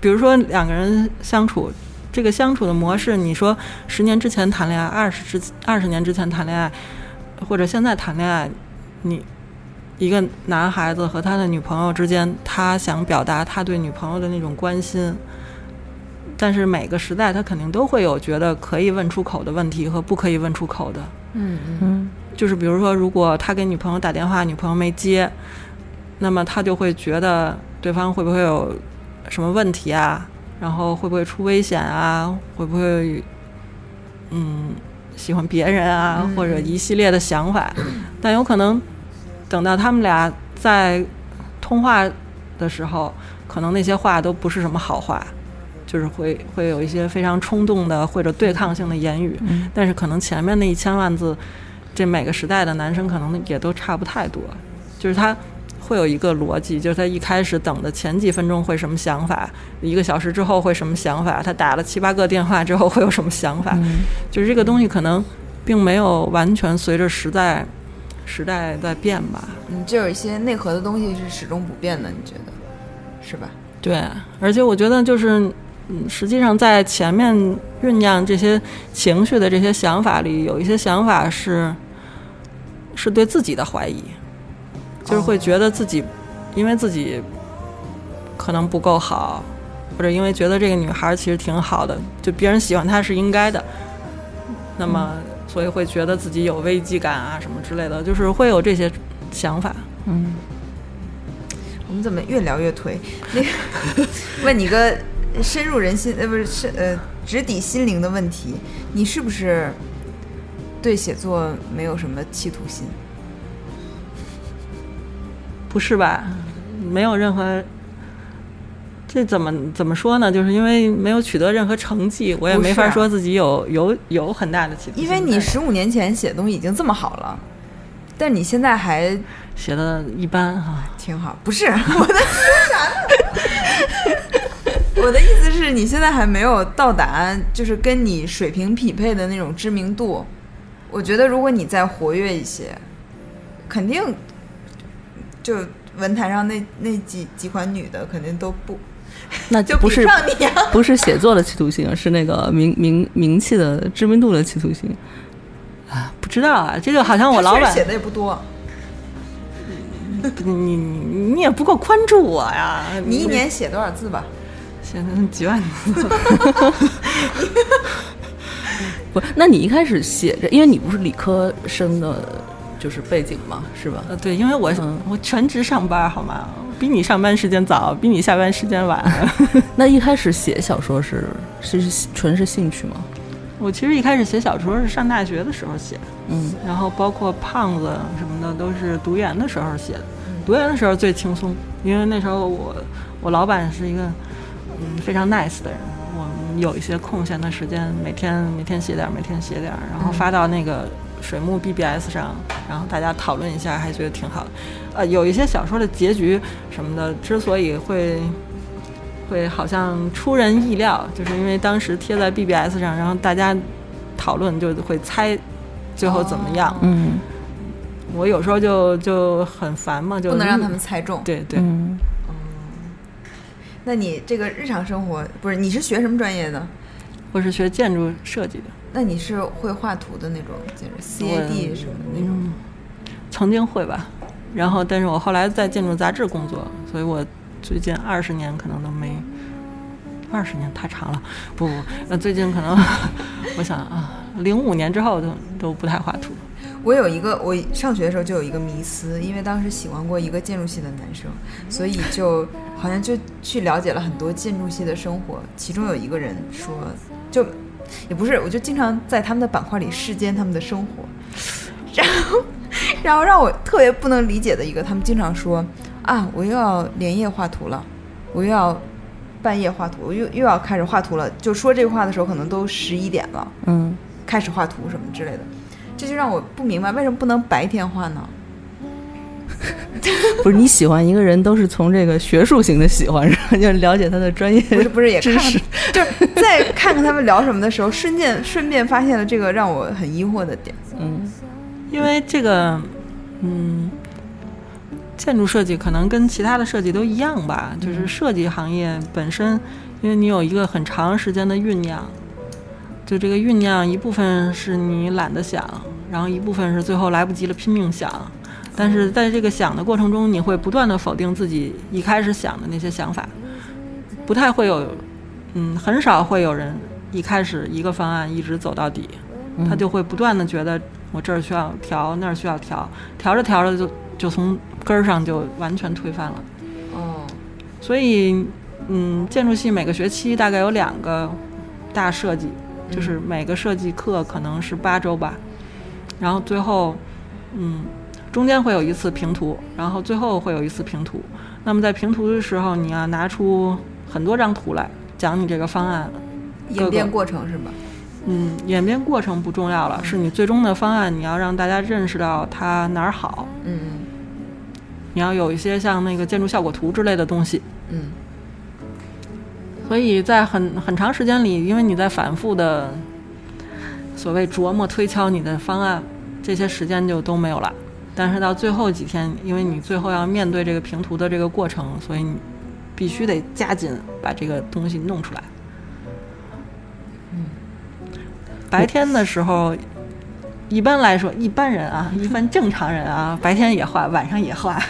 比如说两个人相处，这个相处的模式，你说十年之前谈恋爱，二十之二十年之前谈恋爱，或者现在谈恋爱，你一个男孩子和他的女朋友之间，他想表达他对女朋友的那种关心，但是每个时代他肯定都会有觉得可以问出口的问题和不可以问出口的。嗯嗯嗯就是比如说，如果他给女朋友打电话，女朋友没接，那么他就会觉得对方会不会有什么问题啊？然后会不会出危险啊？会不会嗯喜欢别人啊？嗯或者一系列的想法，但有可能等到他们俩在通话的时候，可能那些话都不是什么好话。就是会会有一些非常冲动的或者对抗性的言语，嗯。但是可能前面那一千万字，这每个时代的男生可能也都差不太多，就是他会有一个逻辑，就是他一开始等的前几分钟会什么想法，一个小时之后会什么想法，他打了七八个电话之后会有什么想法，嗯。就是这个东西可能并没有完全随着时代时代在变吧。嗯，就有一些内核的东西是始终不变的，你觉得是吧？对，而且我觉得就是，嗯，实际上在前面酝酿这些情绪的这些想法里，有一些想法是是对自己的怀疑，就是会觉得自己因为自己可能不够好，或者因为觉得这个女孩其实挺好的，就别人喜欢她是应该的，那么所以会觉得自己有危机感啊什么之类的，就是会有这些想法。嗯，我们怎么越聊越颓？那个 问你个深入人心呃不是深呃直抵心灵的问题，你是不是对写作没有什么企图心？不是吧？没有任何，这怎么怎么说呢？就是因为没有取得任何成绩，我也没法说自己有有有很大的企图。因为你十五年前写的东西已经这么好了，但你现在还写的一般哈、挺好，不是我在说啥呢？我的意思是你现在还没有到达就是跟你水平匹配的那种知名度。我觉得如果你再活跃一些，肯定就文坛上那那几几款女的肯定都不 就不是。不是写作的企图心，是那个名名名气的知名度的企图心。啊不知道啊，这个好像我老板写的也不多，你你你也不够关注我呀。你一年写多少字吧？写的几万字，不，那你一开始写着，因为你不是理科生的，就是背景嘛，是吧？呃，对，因为我、嗯我全职上班，好吗？比你上班时间早，比你下班时间晚。那一开始写小说是是是纯是兴趣吗？我其实一开始写小说是上大学的时候写。嗯然后包括胖子什么的都是读研的时候写的，读研的时候最轻松，因为那时候我我老板是一个嗯非常 nice 的人，我们有一些空闲的时间，每天每天写点儿，每天写点儿，然后发到那个水木 BBS 上，然后大家讨论一下，还觉得挺好的。呃，有一些小说的结局什么的，之所以会会好像出人意料，就是因为当时贴在 BBS 上，然后大家讨论就会猜最后怎么样。嗯我有时候就就很烦嘛，就不能让他们猜中。对对，嗯，那你这个日常生活不是？你是学什么专业的？我是学建筑设计的，那你是会画图的那种，就是 CAD 什么的那种？嗯，曾经会吧，然后但是我后来在建筑杂志工作，所以我最近二十年可能都没。二十年太长了，不不，那最近可能，我想啊，零五年之后都都不太画图。我有一个，我上学的时候就有一个迷思，因为当时喜欢过一个建筑系的男生，所以就好像就去了解了很多建筑系的生活。其中有一个人说，就也不是，我就经常在他们的板块里视奸他们的生活，然后，然后让我特别不能理解的一个，他们经常说啊，我又要连夜画图了，我又要半夜画图，我又又要开始画图了。就说这话的时候，可能都十一点了。嗯，开始画图什么之类的，这就让我不明白为什么不能白天画呢？不是你喜欢一个人都是从这个学术型的喜欢上，就了解他的专业不是不是，也看。就是在看看他们聊什么的时候，瞬间顺便发现了这个让我很疑惑的点。嗯因为这个，嗯，建筑设计可能跟其他的设计都一样吧，就是设计行业本身，因为你有一个很长时间的酝酿，就这个酝酿一部分是你懒得想，然后一部分是最后来不及了拼命想，但是在这个想的过程中，你会不断的否定自己一开始想的那些想法，不太会有，嗯，很少会有人一开始一个方案一直走到底，他就会不断的觉得我这儿需要调，那儿需要调，调着调着就就从根儿上就完全推翻了。哦，所以，嗯，建筑系每个学期大概有两个大设计，就是每个设计课可能是八周吧，然后最后，嗯，中间会有一次平图，然后最后会有一次平图。那么在平图的时候，你要拿出很多张图来讲你这个方案。演变过程是吧？嗯，演变过程不重要了，是你最终的方案，你要让大家认识到它哪儿好，嗯你要有一些像那个建筑效果图之类的东西。嗯所以在很很长时间里，因为你在反复的所谓琢磨推敲你的方案，这些时间就都没有了。但是到最后几天，因为你最后要面对这个平涂的这个过程，所以你必须得加紧把这个东西弄出来。白天的时候，一般来说，一般人啊，一般正常人啊，白天也画，晚上也画。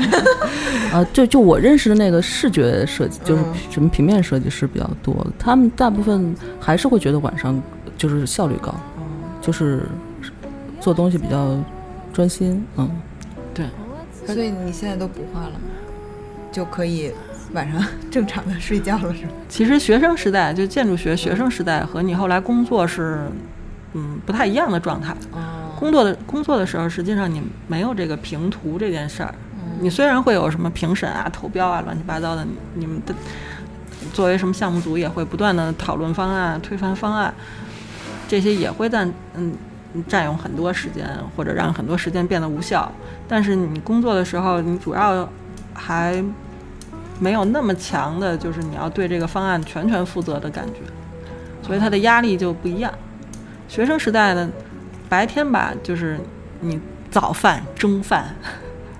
啊，就就我认识的那个视觉设计，就是嗯什么平面设计师比较多，他们大部分还是会觉得晚上就是效率高，就是做东西比较专心，嗯。所以你现在都不画了吗？就可以晚上 正常的睡觉了，是吗？其实学生时代，就建筑学学生时代和你后来工作是，嗯，不太一样的状态。哦，工作的工作的时候，实际上你没有这个评图这件事儿。你虽然会有什么评审啊、投标啊、乱七八糟的，你你们的作为什么项目组也会不断的讨论方案、推翻方案，这些也会在嗯占用很多时间，或者让很多时间变得无效。但是你工作的时候，你主要还没有那么强的，就是你要对这个方案全权负责的感觉，所以它的压力就不一样。学生时代呢，白天吧，就是你早饭、中饭、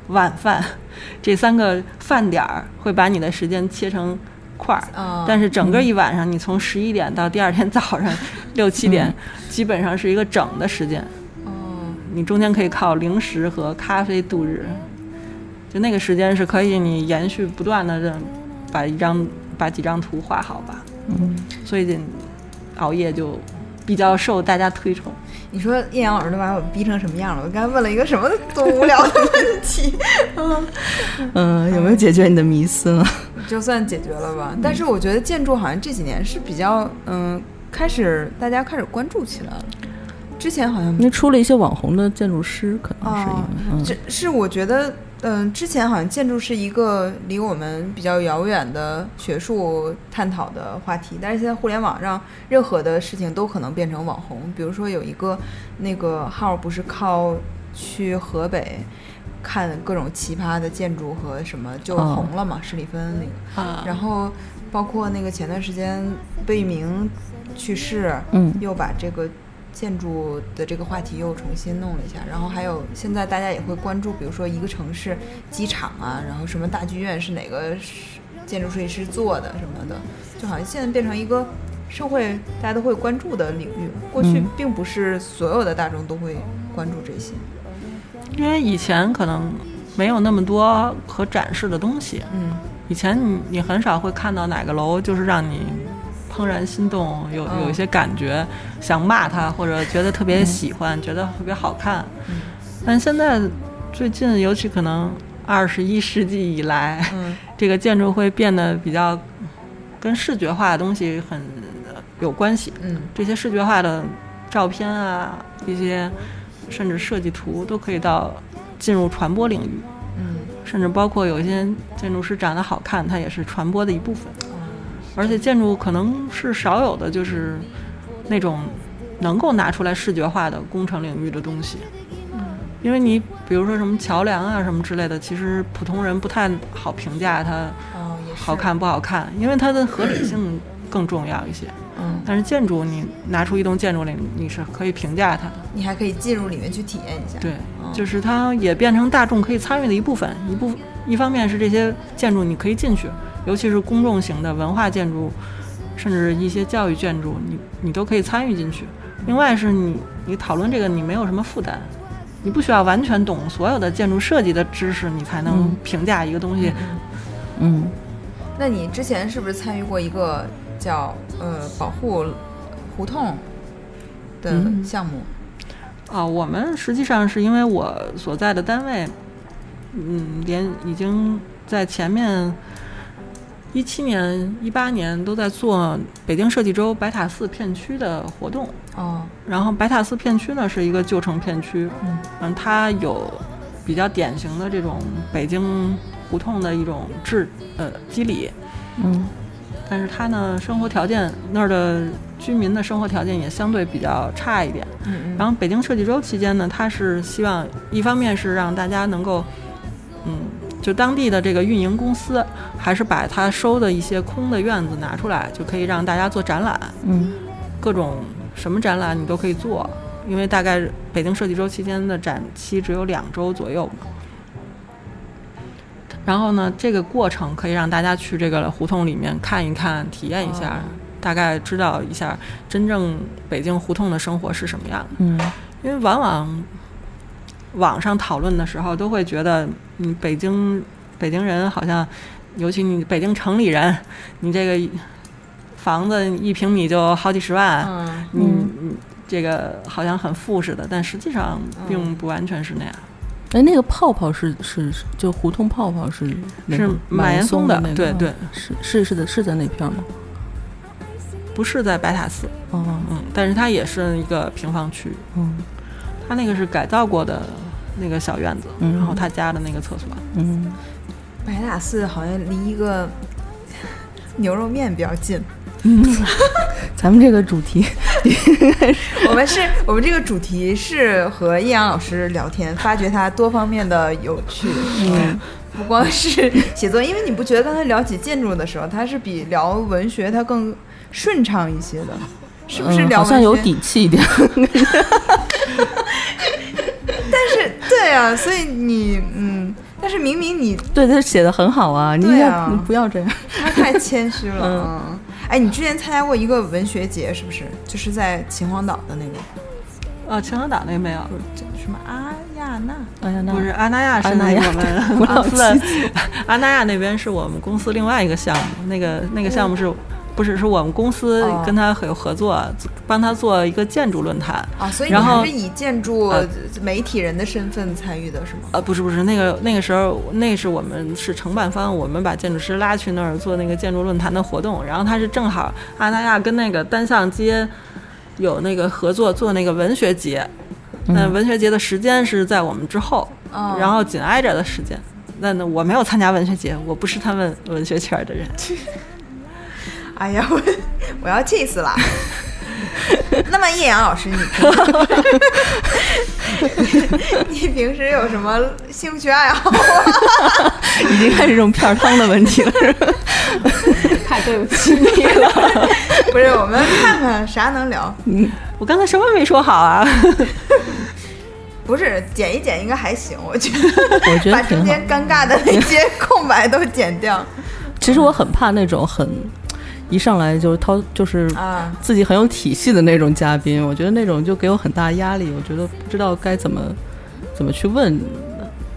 晚饭这三个饭点儿会把你的时间切成块儿，啊，但是整个一晚上，你从十一点到第二天早上六七点，基本上是一个整的时间。哦，你中间可以靠零食和咖啡度日，就那个时间是可以你延续不断的把一张把几张图画好吧。嗯，所以这熬夜就比较受大家推崇。你说叶阳老师都把我逼成什么样了？我刚才问了一个什么多无聊的问题，嗯，有没有解决你的迷思呢？就算解决了吧。但是我觉得建筑好像这几年是比较嗯，开始大家开始关注起来了。之前好像因为出了一些网红的建筑师，可能是因为，哦嗯这是我觉得，嗯、之前好像建筑是一个离我们比较遥远的学术探讨的话题，但是现在互联网上任何的事情都可能变成网红。比如说有一个那个号不是靠去河北看各种奇葩的建筑和什么就哦红了嘛，史蒂芬那个，啊然后包括那个前段时间贝明去世，嗯又把这个建筑的这个话题又重新弄了一下，然后还有现在大家也会关注，比如说一个城市机场啊，然后什么大剧院是哪个是建筑设计师做的什么的，就好像现在变成一个社会大家都会关注的领域。过去嗯并不是所有的大众都会关注这些。因为以前可能没有那么多可展示的东西，嗯以前你你很少会看到哪个楼就是让你怦然心动，有嗯。有一些感觉，想骂他或者觉得特别喜欢，觉得特别好看。嗯。但现在最近，尤其可能二十一世纪以来，嗯。这个建筑会变得比较跟视觉化的东西很呃有关系。嗯。这些视觉化的照片啊，一些甚至设计图都可以到进入传播领域，嗯。甚至包括有一些建筑师长得好看，它也是传播的一部分。哦而且建筑可能是少有的，就是那种能够拿出来视觉化的工程领域的东西。嗯因为你比如说什么桥梁啊什么之类的，其实普通人不太好评价它哦也好看不好看，因为它的合理性更重要一些。嗯，但是建筑，你拿出一栋建筑来，你是可以评价它的。你还可以进入里面去体验一下。对，嗯就是它也变成大众可以参与的一部分。一部一方面是这些建筑你可以进去，尤其是公众型的文化建筑，甚至一些教育建筑，你你都可以参与进去。另外是你你讨论这个，你没有什么负担，你不需要完全懂所有的建筑设计的知识，你才能嗯评价一个东西。嗯，那你之前是不是参与过一个叫呃保护胡同的嗯项目？啊，我们实际上是因为我所在的单位，嗯，连已经在前面一七年、一八年都在做北京设计周白塔寺片区的活动。哦，然后白塔寺片区呢是一个旧城片区，嗯。嗯，它有比较典型的这种北京胡同的一种治呃肌理，嗯。但是它呢生活条件那儿的居民的生活条件也相对比较差一点。嗯嗯，然后北京设计周期间呢，它是希望一方面是让大家能够，嗯，就当地的这个运营公司，还是把他收的一些空的院子拿出来，就可以让大家做展览，嗯各种什么展览你都可以做，因为大概北京设计周期间的展期只有两周左右嘛。然后呢，这个过程可以让大家去这个胡同里面看一看、体验一下，大概知道一下真正北京胡同的生活是什么样的。嗯因为往往网上讨论的时候，都会觉得，嗯，北京北京人好像，尤其你北京城里人，你这个房子一平米就好几十万，嗯。你你这个好像很富似的，但实际上并不完全是那样。哎，那个泡泡是是是就胡同泡泡是那是个马岩松的那个？啊对对。是是是的是在那片儿吗？不是在白塔寺，嗯嗯，但是它也是一个平房区，嗯它那个是改造过的那个小院子，嗯然后他家的那个厕所，嗯，白塔寺好像离一个牛肉面比较近。嗯 咱们这个主题 我们是我们这个主题是和易阳老师聊天，发掘他多方面的有趣。嗯，不光是写作，因为你不觉得刚才聊起建筑的时候，他是比聊文学他更顺畅一些的，是不是？好像有底气一点。对啊，所以你嗯，但是明明你对，他写的很好啊，你要、对啊你不要这样。他太谦虚了。嗯，哎，你之前参加过一个文学节，是不是？就是在秦皇岛的那个，呃，秦皇岛那个没有，叫什么阿亚娜？哎呀，那不是阿那亚是那个我们 公司的 阿那亚那边是我们公司另外一个项目，那个那个项目是。不是，是我们公司哦跟他有合作，帮他做一个建筑论坛。啊，所以你是以建筑呃媒体人的身份参与的是吗？呃，不是不是，那个那个时候，那是我们是承办方，我们把建筑师拉去那儿做那个建筑论坛的活动，然后他是正好阿那亚跟那个单向街有那个合作做那个文学节，那、文学节的时间是在我们之后，哦然后紧挨着的时间。那那我没有参加文学节，我不是他们文学圈的人。哎呀，我我要气死了。那么叶阳老师，你平时 你平时有什么兴趣爱好？已经开始这种片儿汤的问题了，是吧？太对不起你了。不是，我们看看啥能聊。嗯我刚才什么没说好啊？不是剪一剪应该还行，我觉得。我觉得把中。间尴尬的那些空白都剪掉其实我很怕那种很一上来就是掏就是啊。自己很有体系的那种嘉宾，我觉得那种就给我很大压力，我觉得不知道该怎么怎么去问，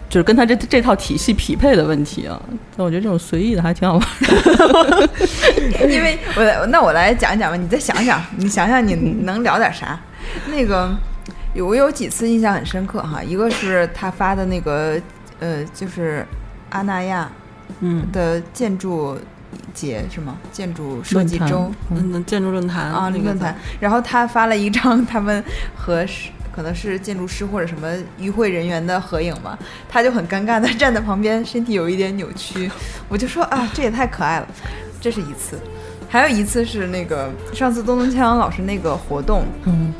就是跟他这这套体系匹配的问题啊。但我觉得这种随意的还挺好玩的。因为我来那我来讲讲吧，你再想想，你想想你能聊点啥？那个有我有几次印象很深刻哈，一个是他发的那个呃，就是阿那亚嗯的建筑节是吗？建筑设计周嗯，建筑论坛啊，那个论坛。然后他发了一张他们和是可能是建筑师或者什么与会人员的合影嘛，他就很尴尬的站在旁边，身体有一点扭曲。我就说啊，这也太可爱了。这是一次，还有一次是那个上次东东锵老师那个活动，嗯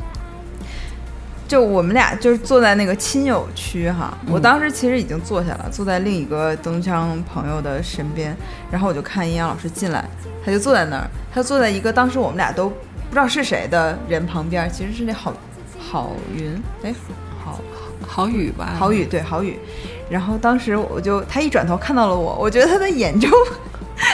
就我们俩就是坐在那个亲友区哈，我当时其实已经坐下了，坐在另一个东锵朋友的身边，然后我就看阴阳老师进来，他就坐在那儿，他坐在一个当时我们俩都不知道是谁的人旁边，其实是那郝郝云，哎，郝郝宇吧？郝宇对郝宇，然后当时我就他一转头看到了我，我觉得他的眼中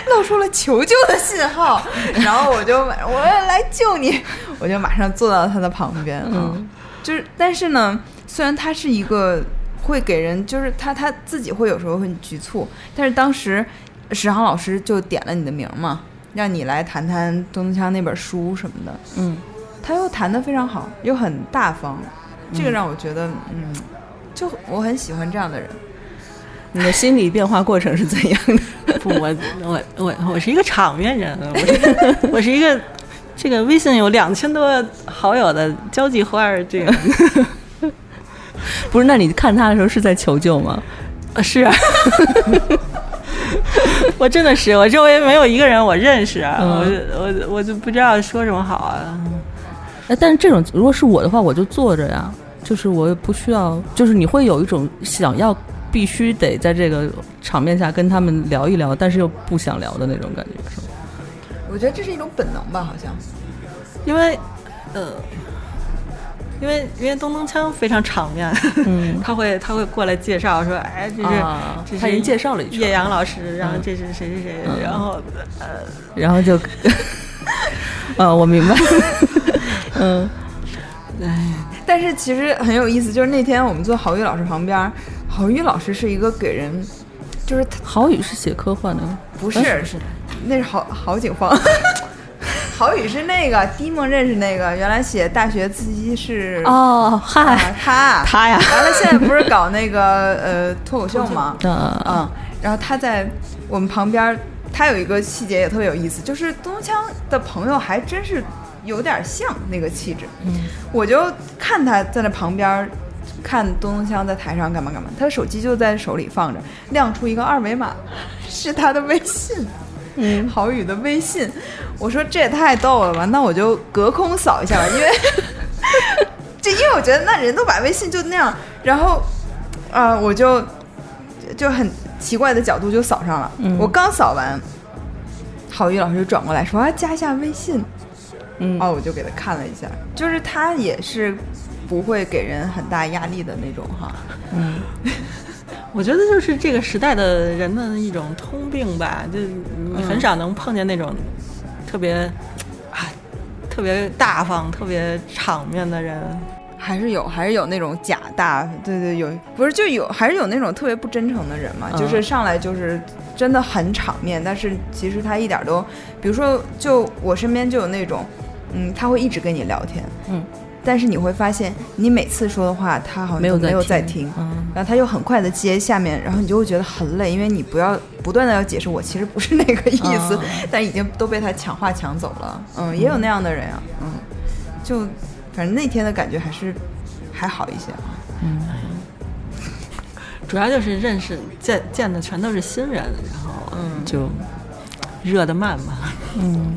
露出了求救的信号，然后我就我要来救你，我就马上坐到他的旁边啊。嗯就是，但是呢，虽然他是一个会给人，就是他他自己会有时候很局促，但是当时史航老师就点了你的名嘛，让你来谈谈东东锵那本书什么的，嗯，他又谈得非常好，又很大方，这个让我觉得，嗯，就我很喜欢这样的人。你的心理变化过程是怎样的？不，我我我我是一个场面人，我是我是一个 这个微信有两千多好友的交际花儿，这个 不是，那你看他的时候是在求救吗？啊是啊。我真的是，我周围没有一个人我认识啊，嗯我就我我就不知道说什么好啊。哎，但是这种如果是我的话，我就坐着呀，就是我也不需要，就是你会有一种想要必须得在这个场面下跟他们聊一聊，但是又不想聊的那种感觉，是吗？我觉得这是一种本能吧，好像。因为，呃，因为因为东东锵非常场面，嗯。他会他会过来介绍说，哎，这是、啊这是他已经介绍了一句叶阳老师，然后嗯。这是谁谁谁，嗯。然后呃，然后就，呃，我明白，嗯。但是其实很有意思，就是那天我们坐郝宇老师旁边，郝宇老师是一个给人，就是郝宇是写科幻的吗？不是啊是那是郝郝景芳，郝宇是那个低梦认识那个，原来写大学自习室哦，嗨，啊他他呀完了现在不是搞那个呃脱口秀吗？嗯嗯，然后他在我们旁边，他有一个细节也特别有意思，就是东东锵的朋友还真是有点像那个气质。嗯，我就看他在那旁边。看东东锵在台上干嘛干嘛，他的手机就在手里放着，亮出一个二维码，是他的微信，嗯，郝宇的微信。我说这也太逗了吧，那我就隔空扫一下吧，因为 就因为我觉得那人都把微信就那样，然后啊、我就就很奇怪的角度就扫上了。嗯我刚扫完，郝宇老师就转过来说：“啊，加一下微信。”嗯哦，我就给他看了一下，就是他也是不会给人很大压力的那种哈。嗯 我觉得就是这个时代的人的一种通病吧，就你很少能碰见那种特别啊特别大方、特别场面的人。还是有，还是有那种假大，对对，有不是就有，还是有那种特别不真诚的人嘛，嗯就是上来就是真的很场面，但是其实他一点都，比如说，就我身边就有那种，嗯，他会一直跟你聊天，嗯，但是你会发现，你每次说的话，他好像没有都没有在听然后他又很快的接下面，然后你就会觉得很累，因为你不要不断的要解释，我其实不是那个意思，嗯但已经都被他抢话抢走了。嗯，也有那样的人啊，嗯，就反正那天的感觉还是还好一些啊。嗯。主要就是认识见见的全都是新人，然后嗯。就热的慢嘛。嗯，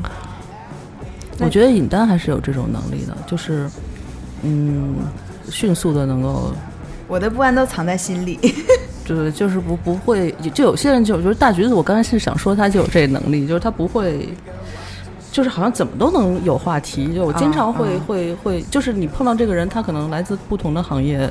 我觉得尹丹还是有这种能力的，就是嗯，迅速的能够。我的不安都藏在心里。对，就是不不会，就有些人就就是大橘子，我刚才是想说他就有这能力，就是他不会，就是好像怎么都能有话题。就我经常会、嗯会会，就是你碰到这个人，他可能来自不同的行业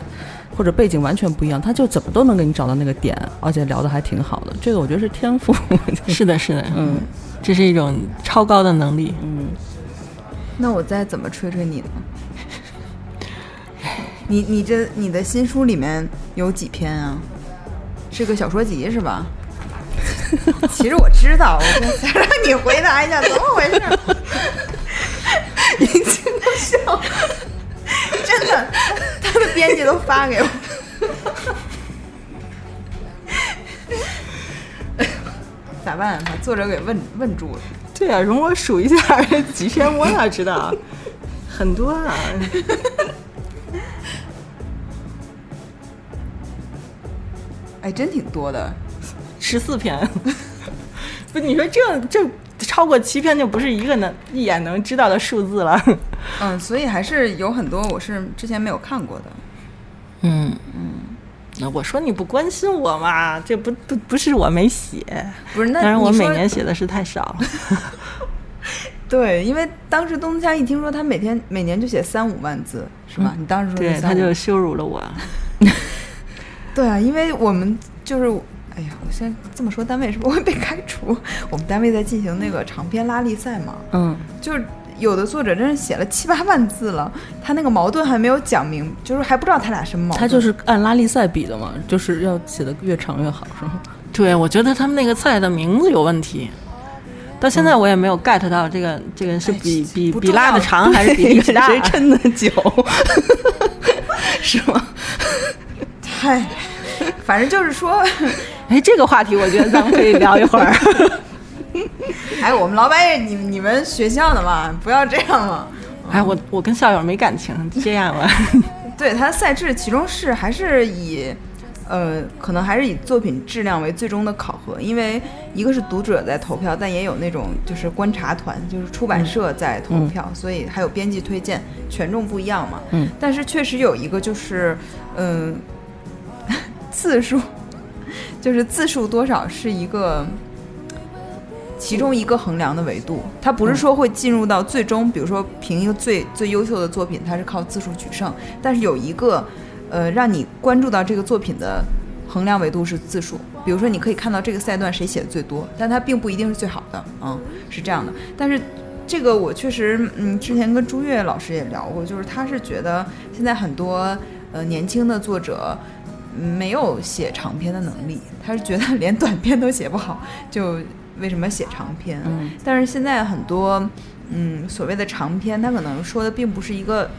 或者背景完全不一样，他就怎么都能给你找到那个点，而且聊得还挺好的。这个我觉得是天赋。是的，是的，嗯这是一种超高的能力。嗯，那我再怎么吹吹你呢？你你这你的新书里面有几篇啊？是个小说集是吧？其实我知道，我让你回答一下怎么回事。已经都笑了，真的，他的编辑都发给我。咋办？把作者给问问住了。对啊，容我数一下几篇，我哪知道？很多啊。哎，真挺多的。十四篇，不，你说这这超过七篇就不是一个能一眼能知道的数字了。嗯，所以还是有很多我是之前没有看过的。嗯嗯，那我说你不关心我嘛？这不不不是我没写，不是，那当然我每年写的是太少了。对，因为当时东家一听说他每天每年就写三五万字，是吧？你当时说对，他就羞辱了我。对啊，因为我们就是，哎呀，我现在这么说，单位是不是会被开除？我们单位在进行那个长篇拉力赛嘛，嗯，就是有的作者真是写了七八万字了，他那个矛盾还没有讲明，就是还不知道他俩什么矛盾。他就是按拉力赛比的嘛，就是要写的越长越好，是吗？对，我觉得他们那个菜的名字有问题。到现在我也没有 get 到这个这个是比哎比比拉的长还是比 力气大？谁 抻的久，是吗？太，反正就是说，哎，这个话题我觉得咱们可以聊一会儿。哎，我们老板也你你们学校的嘛，不要这样嘛。哎，我我跟校友没感情，这样吧。对他赛制其中是还是以，呃，可能还是以作品质量为最终的考核，因为一个是读者在投票，但也有那种就是观察团，就是出版社在投票，所以还有编辑推荐，权重不一样嘛。嗯，但是确实有一个就是，嗯、字数，就是字数多少是一个。其中一个衡量的维度，它不是说会进入到最终，比如说评一个最最优秀的作品，它是靠字数取胜，但是有一个，呃，让你关注到这个作品的衡量维度是字数。比如说，你可以看到这个赛段谁写的最多，但它并不一定是最好的，嗯，是这样的。但是这个我确实，嗯，之前跟朱越老师也聊过，就是他是觉得现在很多呃年轻的作者。没有写长篇的能力，他是觉得连短篇都写不好，就为什么写长篇？嗯，但是现在很多，嗯，所谓的长篇，他可能说的并不是一个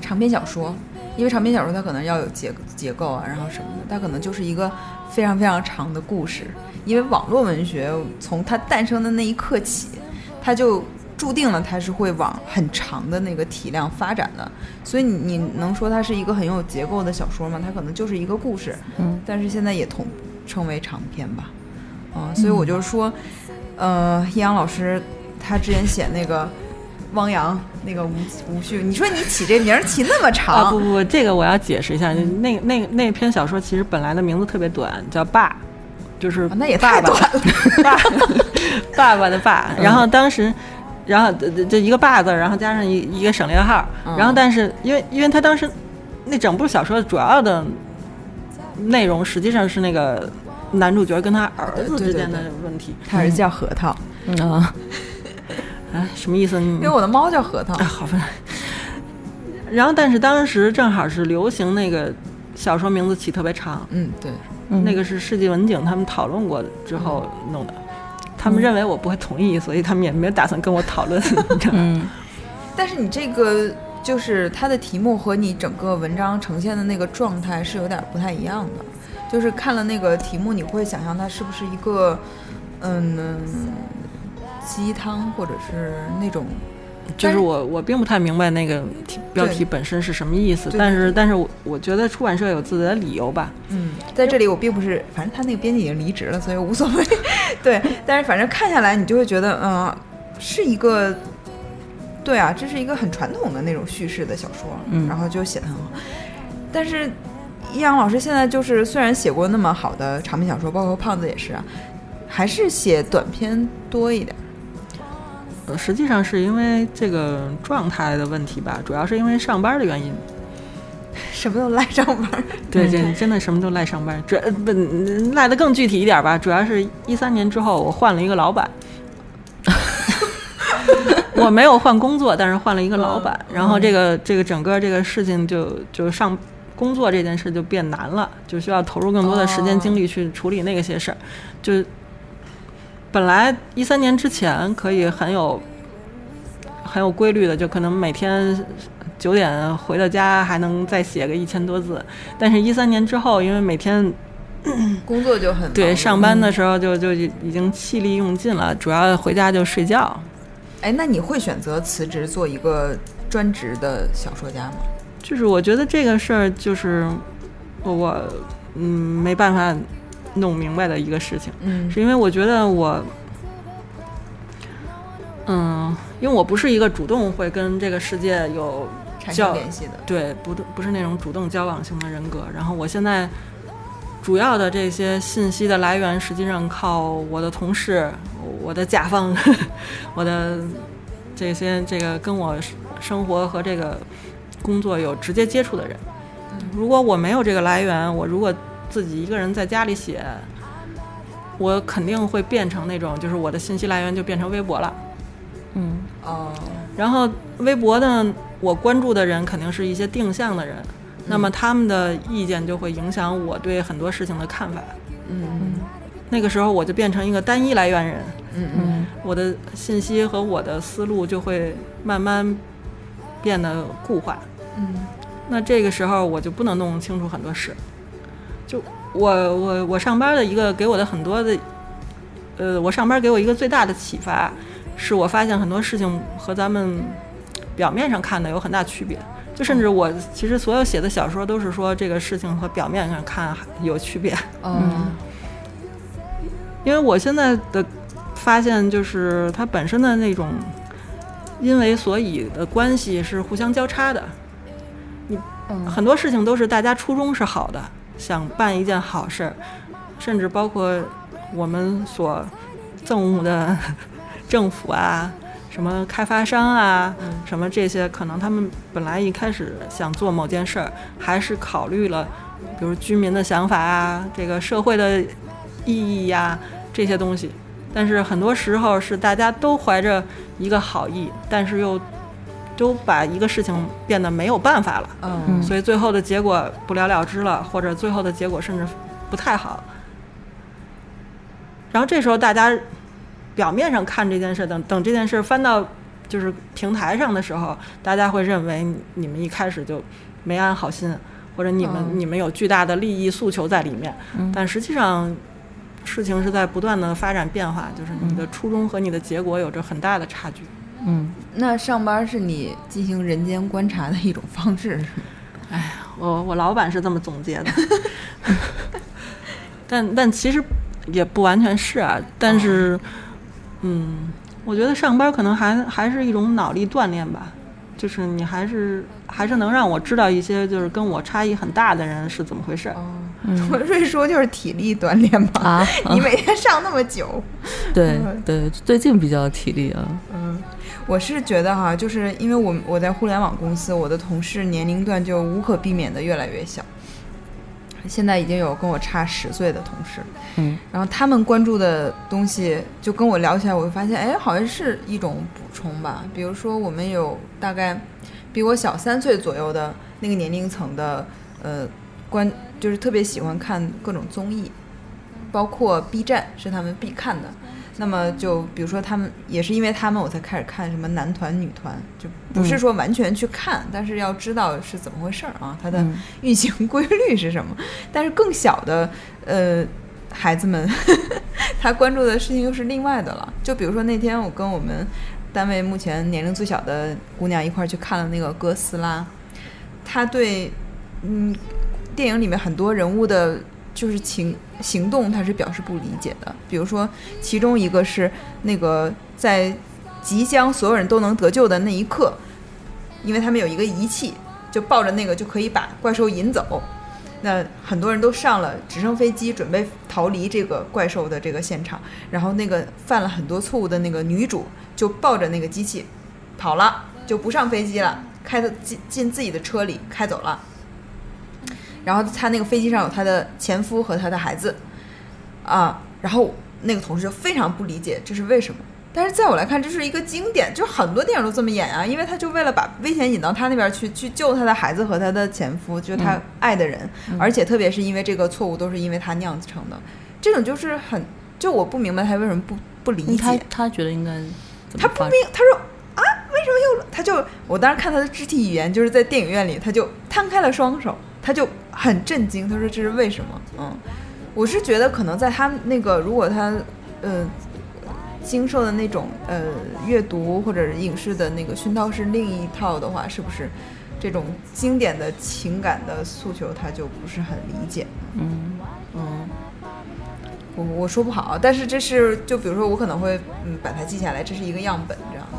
长篇小说，因为长篇小说它可能要有结结构啊，然后什么的，它可能就是一个非常非常长的故事。因为网络文学从它诞生的那一刻起，它就。注定了它是会往很长的那个体量发展的，所以你你能说它是一个很有结构的小说吗？它可能就是一个故事，嗯，但是现在也统称为长篇吧，嗯，所以我就说，呃，易阳老师他之前写那个汪洋那个吴吴旭，你说你起这名儿起那么长？啊？不不，这个我要解释一下，那那那篇小说其实本来的名字特别短，叫爸，就是那也太短了，爸爸爸的爸，然后当时。然后这这一个“爸”字，然后加上一一个省略号，然后但是因为因为他当时那整部小说主要的内容实际上是那个男主角跟他儿子之间的问题，他儿子叫核桃。啊，哎什么意思？因为我的猫叫核桃，好吧。然后但是当时正好是流行那个小说名字起特别长，嗯对，那个是世纪文景他们讨论过之后弄的。他们认为我不会同意，所以他们也没有打算跟我讨论。嗯，但是你这个就是它的题目和你整个文章呈现的那个状态是有点不太一样的。就是看了那个题目，你会想象它是不是一个嗯鸡汤，或者是那种。就是我，我并不太明白那个题标题本身是什么意思，但是，但是我我觉得出版社有自己的理由吧。嗯，在这里我并不是，反正他那个编辑已经离职了，所以无所谓。对，但是反正看下来，你就会觉得，嗯，是一个，对啊，这是一个很传统的那种叙事的小说，嗯，然后就写的很好。但是易阳老师现在就是虽然写过那么好的长篇小说，包括胖子也是啊，还是写短篇多一点。实际上是因为这个状态的问题吧，主要是因为上班的原因。什么都赖上班？对，真真的什么都赖上班。主不赖的更具体一点吧，主要是一三年之后我换了一个老板。我没有换工作，但是换了一个老板，然后这个这个整个这个事情就就上工作这件事就变难了，就需要投入更多的时间精力去处理那个些事儿，就。本来一三年之前可以很有很有规律的，就可能每天九点回到家还能再写个一千多字。但是，一三年之后，因为每天 工作就很对，上班的时候就就已经气力用尽了，主要回家就睡觉。哎，那你会选择辞职做一个专职的小说家吗？就是我觉得这个事儿就是我嗯没办法。弄明白的一个事情，嗯，是因为我觉得我，嗯，因为我不是一个主动会跟这个世界有产生联系的，对，不不是那种主动交往型的人格。然后我现在主要的这些信息的来源，实际上靠我的同事、我的甲方、我的这些这个跟我生活和这个工作有直接接触的人。如果我没有这个来源，我如果自己一个人在家里写，我肯定会变成那种，就是我的信息来源就变成微博了。嗯，哦。然后微博呢，我关注的人肯定是一些定向的人，那么他们的意见就会影响我对很多事情的看法。嗯那个时候我就变成一个单一来源人。嗯嗯。我的信息和我的思路就会慢慢变得固化。嗯。那这个时候我就不能弄清楚很多事。就我我我上班的一个给我的很多的，呃，我上班给我一个最大的启发，是我发现很多事情和咱们表面上看的有很大区别。就甚至我其实所有写的小说都是说这个事情和表面上看有区别。嗯，因为我现在的发现就是它本身的那种因为所以的关系是互相交叉的。你很多事情都是大家初衷是好的。想办一件好事儿，甚至包括我们所憎恶的 政府啊，什么开发商啊，什么这些，可能他们本来一开始想做某件事儿，还是考虑了，比如居民的想法啊，这个社会的意义呀、这些东西。但是很多时候是大家都怀着一个好意，但是又都把一个事情变得没有办法了。嗯所以最后的结果不了了之了，或者最后的结果甚至不太好。然后这时候大家表面上看这件事，等等这件事翻到就是平台上的时候，大家会认为你们一开始就没安好心，或者你们、嗯你们有巨大的利益诉求在里面。嗯但实际上，事情是在不断的发展变化，就是你的初衷和你的结果有着很大的差距。嗯，那上班是你进行人间观察的一种方式，是吗？我我老板是这么总结的，但但其实也不完全是啊。但是，嗯，我觉得上班可能还还是一种脑力锻炼吧，就是你还是还是能让我知道一些就是跟我差异很大的人是怎么回事儿。我瑞说就是体力锻炼吧。啊，你每天上那么久，对对，最近比较体力啊，嗯我是觉得哈，就是因为我我在互联网公司，我的同事年龄段就无可避免的越来越小。现在已经有跟我差十岁的同事，嗯，然后他们关注的东西就跟我聊起来，我会发现，哎，好像是一种补充吧。比如说，我们有大概比我小三岁左右的那个年龄层的，呃，关就是特别喜欢看各种综艺，包括 B 站是他们必看的。那么就比如说他们也是因为他们我才开始看什么男团、女团，就不是说完全去看，但是要知道是怎么回事儿啊，它的嗯 运行规律是什么。但是更小的呃孩子们，他关注的事情又是另外的了。就比如说那天我跟我们单位目前年龄最小的姑娘一块儿去看了那个哥斯拉，她对嗯电影里面很多人物的。就是情行动，她是表示不理解的。比如说，其中一个是那个在即将所有人都能得救的那一刻，因为他们有一个仪器，就抱着那个就可以把怪兽引走。那很多人都上了直升飞机，准备逃离这个怪兽的这个现场。然后那个犯了很多错误的那个女主就抱着那个机器跑了，就不上飞机了，开的进进自己的车里开走了。然后他那个飞机上有他的前夫和他的孩子，啊，然后那个同事就非常不理解这是为什么。但是在我来看，这是一个经典，就很多电影都这么演啊，因为他就为了把危险引到他那边去，去救他的孩子和他的前夫，就是他爱的人，而且特别是因为这个错误都是因为他酿成的，这种就是很，就我不明白他为什么不不理解，他觉得应该怎么发他不明，他说啊，为什么又？他就我当时看他的肢体语言，就是在电影院里，他就摊开了双手，他就很震惊，他说这是为什么？嗯，我是觉得可能在他那个，如果他呃经受的那种呃阅读或者是影视的那个熏陶是另一套的话，是不是这种经典的情感的诉求他就不是很理解？嗯嗯，我我说不好，但是这是就比如说我可能会嗯把它记下来，这是一个样本这样的。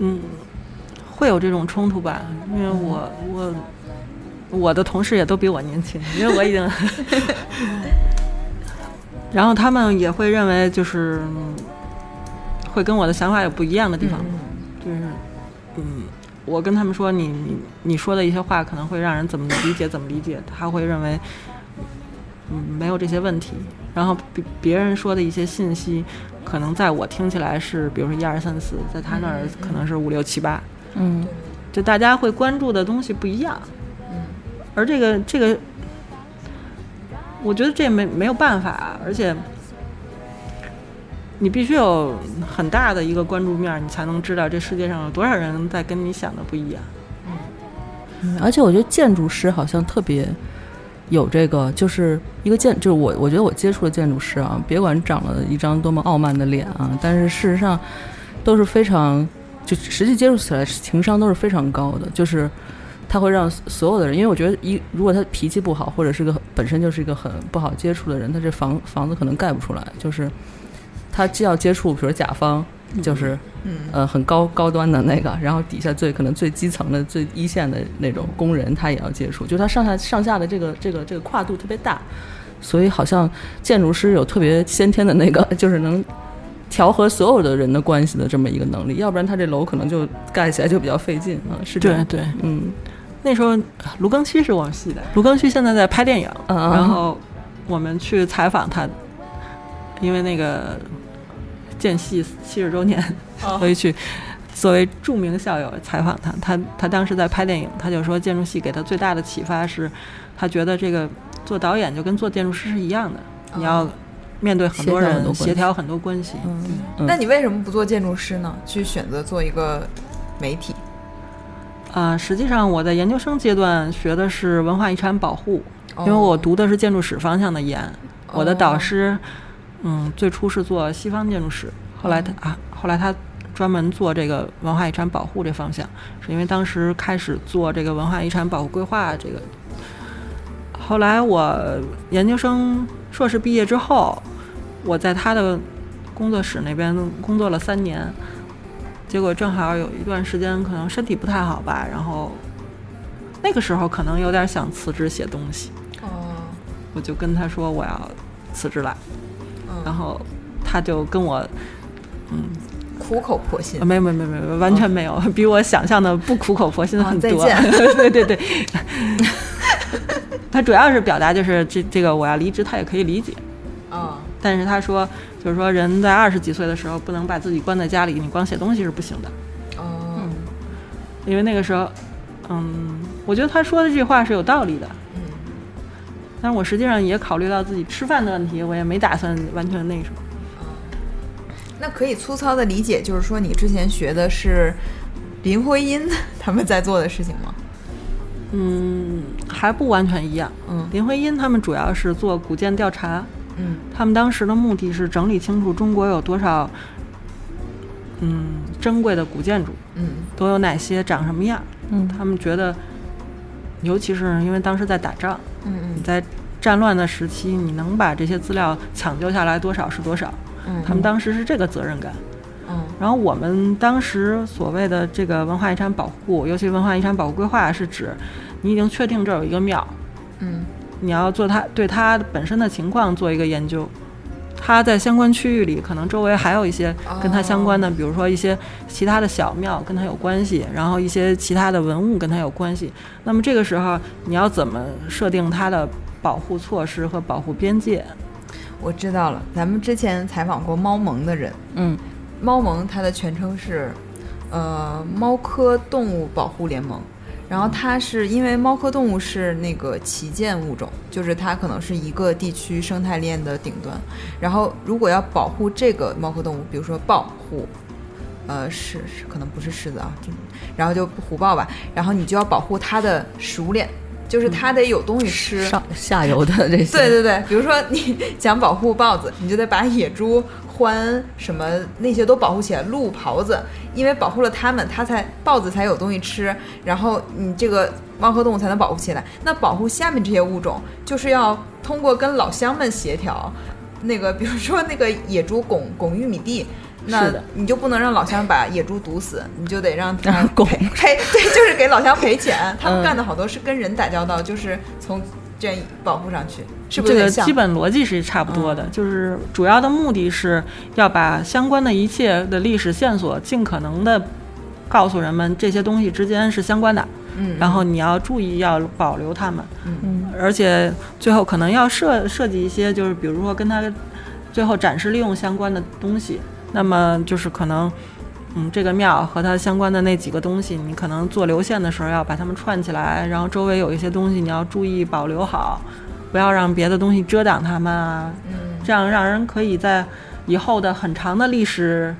嗯，会有这种冲突吧？因为我我我的同事也都比我年轻，因为我已经，然后他们也会认为就是嗯会跟我的想法有不一样的地方，就是嗯，我跟他们说你你你说的一些话可能会让人怎么理解怎么理解，他会认为嗯没有这些问题，然后别别人说的一些信息。可能在我听起来是，比如说一二三四，在他那儿可能是五六七八，嗯就大家会关注的东西不一样。而这个这个，我觉得这没没有办法，而且你必须有很大的一个关注面，你才能知道这世界上有多少人在跟你想的不一样。嗯而且我觉得建筑师好像特别有这个，就是一个建，就是我我觉得我接触的建筑师啊，别管长了一张多么傲慢的脸啊，但是事实上都是非常，就实际接触起来情商都是非常高的，就是他会让所有的人，因为我觉得一如果他脾气不好，或者是个本身就是一个很不好接触的人，他这房房子可能盖不出来，就是他既要接触，比如甲方，就是嗯。呃很高高端的那个，然后底下最可能最基层的最一线的那种工人，他也要接触，就是他上下上下的这个这个这个跨度特别大，所以好像建筑师有特别先天的那个，就是能调和所有的人的关系的这么一个能力，要不然他这楼可能就盖起来就比较费劲啊。是这样，对对，嗯那时候卢庚戌是我们系的，卢庚戌现在在拍电影，然后我们去采访他，因为那个建系七十周年，哦 所以去作为著名校友采访他。他他当时在拍电影，他就说建筑系给他最大的启发是，他觉得这个做导演就跟做建筑师是一样的，你要面对很多人，协调很多关系协调很多关系。嗯嗯那你为什么不做建筑师呢？去选择做一个媒体？啊、实际上我在研究生阶段学的是文化遗产保护，哦因为我读的是建筑史方向的研。我的导哦师，嗯，最初是做西方建筑史，后来他啊，后来他专门做这个文化遗产保护这方向，是因为当时开始做这个文化遗产保护规划这个。后来我研究生硕士毕业之后，我在他的工作室那边工作了三年，结果正好有一段时间可能身体不太好吧，然后那个时候可能有点想辞职写东西，哦，我就跟他说我要辞职了，嗯。然后他就跟我，嗯，苦口婆心。呃。没没没没没，完全没有，比我想象的不苦口婆心哦很多。对对 对，他主要是表达就是这这个我要离职，他也可以理解，嗯，但是他说就是说人在二十几岁的时候不能把自己关在家里，你光写东西是不行的，哦，因为那个时候，嗯，我觉得他说的这话是有道理的。嗯，但是我实际上也考虑到自己吃饭的问题，我也没打算完全那什么。那可以粗糙的理解，就是说你之前学的是林徽因他们在做的事情吗？嗯，还不完全一样。嗯林徽因他们主要是做古建调查，嗯。他们当时的目的是整理清楚中国有多少，嗯，珍贵的古建筑嗯。都有哪些，长什么样。嗯。他们觉得，尤其是因为当时在打仗，嗯你在战乱的时期，你能把这些资料抢救下来多少是多少。嗯。他们当时是这个责任感。嗯。然后我们当时所谓的这个文化遗产保护，尤其文化遗产保护规划，是指你已经确定这儿有一个庙，嗯你要做它对它本身的情况做一个研究。它在相关区域里，可能周围还有一些跟它相关的，比如说一些其他的小庙跟它有关系，然后一些其他的文物跟它有关系。那么这个时候，你要怎么设定它的保护措施和保护边界？我知道了。咱们之前采访过猫盟的人，嗯猫盟它的全称是呃猫科动物保护联盟。然后它是因为猫科动物是那个旗舰物种，就是它可能是一个地区生态链的顶端。然后如果要保护这个猫科动物，比如说豹、虎，呃是是可能不是狮子啊，然后就虎豹吧，然后你就要保护它的食物链，就是它得有东西吃。上下游的这些，对对对，比如说你 想保护豹子，你就得把野猪、獾什么那些都保护起来，鹿、狍子，因为保护了它们，它才豹子才有东西吃，然后你这个猫科动物才能保护起来。那保护下面这些物种，就是要通过跟老乡们协调。那个，比如说那个野猪拱拱玉米地，那你就不能让老乡把野猪毒死，你就得让他让 拱赔 赔，对，就是给老乡赔钱。他们嗯。干的好多是跟人打交道，就是从这样保护上去，是不是这个？基本逻辑是差不多的，就是主要的目的是要把相关的一切的历史线索尽可能的告诉人们这些东西之间是相关的，嗯，然后你要注意要保留它们，嗯。而且最后可能要设设计一些，就是比如说跟他最后展示利用相关的东西，那么就是可能。嗯，这个庙和它相关的那几个东西，你可能做流线的时候要把它们串起来，然后周围有一些东西你要注意保留好，不要让别的东西遮挡它们啊，嗯。这样让人可以在以后的很长的历史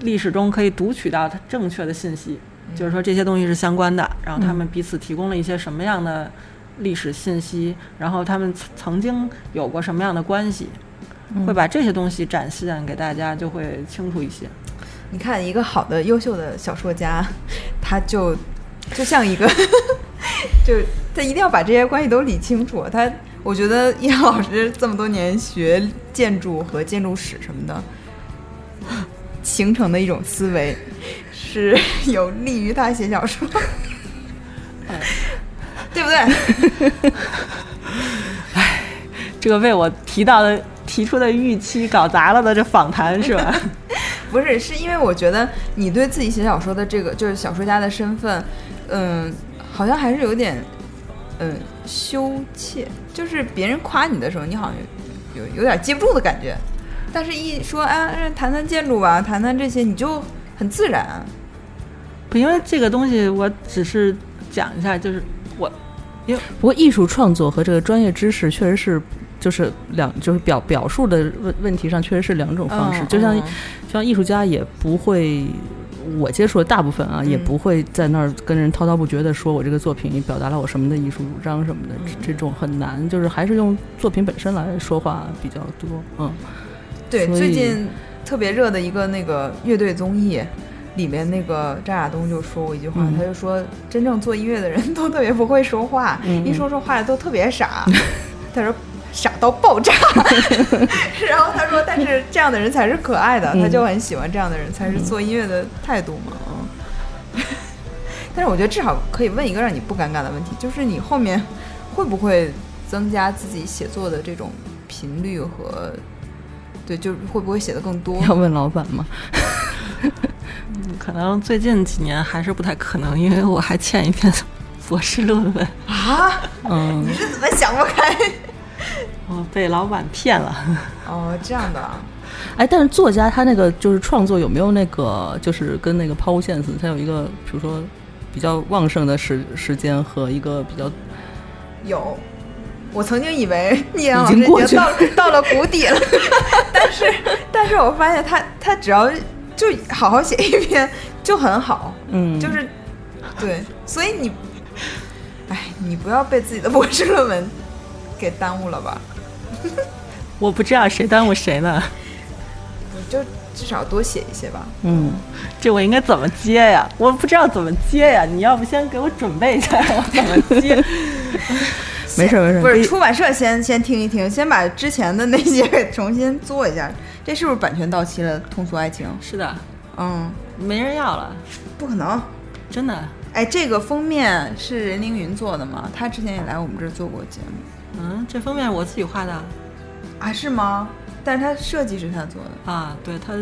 历史中可以读取到它正确的信息，就是说这些东西是相关的，然后他们彼此提供了一些什么样的历史信息，然后他们曾曾经有过什么样的关系，会把这些东西展现给大家，就会清楚一些。你看一个好的优秀的小说家，他就就像一个，就他一定要把这些关系都理清楚。他我觉得叶老师这么多年学建筑和建筑史什么的，形成的一种思维，是有利于他写小说，对不对？哎这个被我提到的提出的预期搞砸了的这访谈是吧？不是，是因为我觉得你对自己写小说的这个就是小说家的身份，嗯，好像还是有点，嗯，羞怯。就是别人夸你的时候，你好像有有点接不住的感觉，但是一说啊，谈谈建筑吧，谈谈这些，你就很自然。不，因为这个东西，我只是讲一下，就是我，因为不过艺术创作和这个专业知识确实是。就是两，就是表表述的问问题上，确实是两种方式。就像就像艺术家也不会，我接触的大部分啊，也不会在那儿跟人滔滔不绝的说我这个作品表达了我什么的艺术主张什么的，这种很难。就是还是用作品本身来说话比较多。嗯，对，最近特别热的一个那个乐队综艺里面，那个张亚东就说过一句话，他就说真正做音乐的人都特别不会说话，一说说话都特别傻。他说。傻到爆炸，然后他说：“但是这样的人才是可爱的，他就很喜欢这样的人，才是做音乐的态度嘛。”嗯，但是我觉得至少可以问一个让你不尴尬的问题，就是你后面会不会增加自己写作的这种频率和，对，就是会不会写的更多？要问老板吗？可能最近几年还是不太可能，因为我还欠一篇博士论文啊。嗯，你是怎么想不开？哦，被老板骗了。哦，这样的。哎，但是作家他那个就是创作有没有那个就是跟那个抛物线似的？他有一个比如说比较旺盛的时时间和一个比较有。我曾经以为 聂阳老师已经到 到了谷底了，但是但是我发现他他只要就好好写一篇就很好。嗯，就是对，所以你，哎，你不要被自己的博士论文给耽误了吧。我不知道谁耽误谁呢，就至少多写一些吧。嗯，这我应该怎么接呀？我不知道怎么接呀。你要不先给我准备一下，我怎么接？没事没事，不是出版社先先听一听，先把之前的那些给重新做一下。这是不是版权到期了？通俗爱情是的，嗯，没人要了，不可能，真的。哎，这个封面是任凌云做的吗？他之前也来我们这儿做过节目。嗯，这封面我自己画的，啊是吗？但是他设计是他做的啊，对他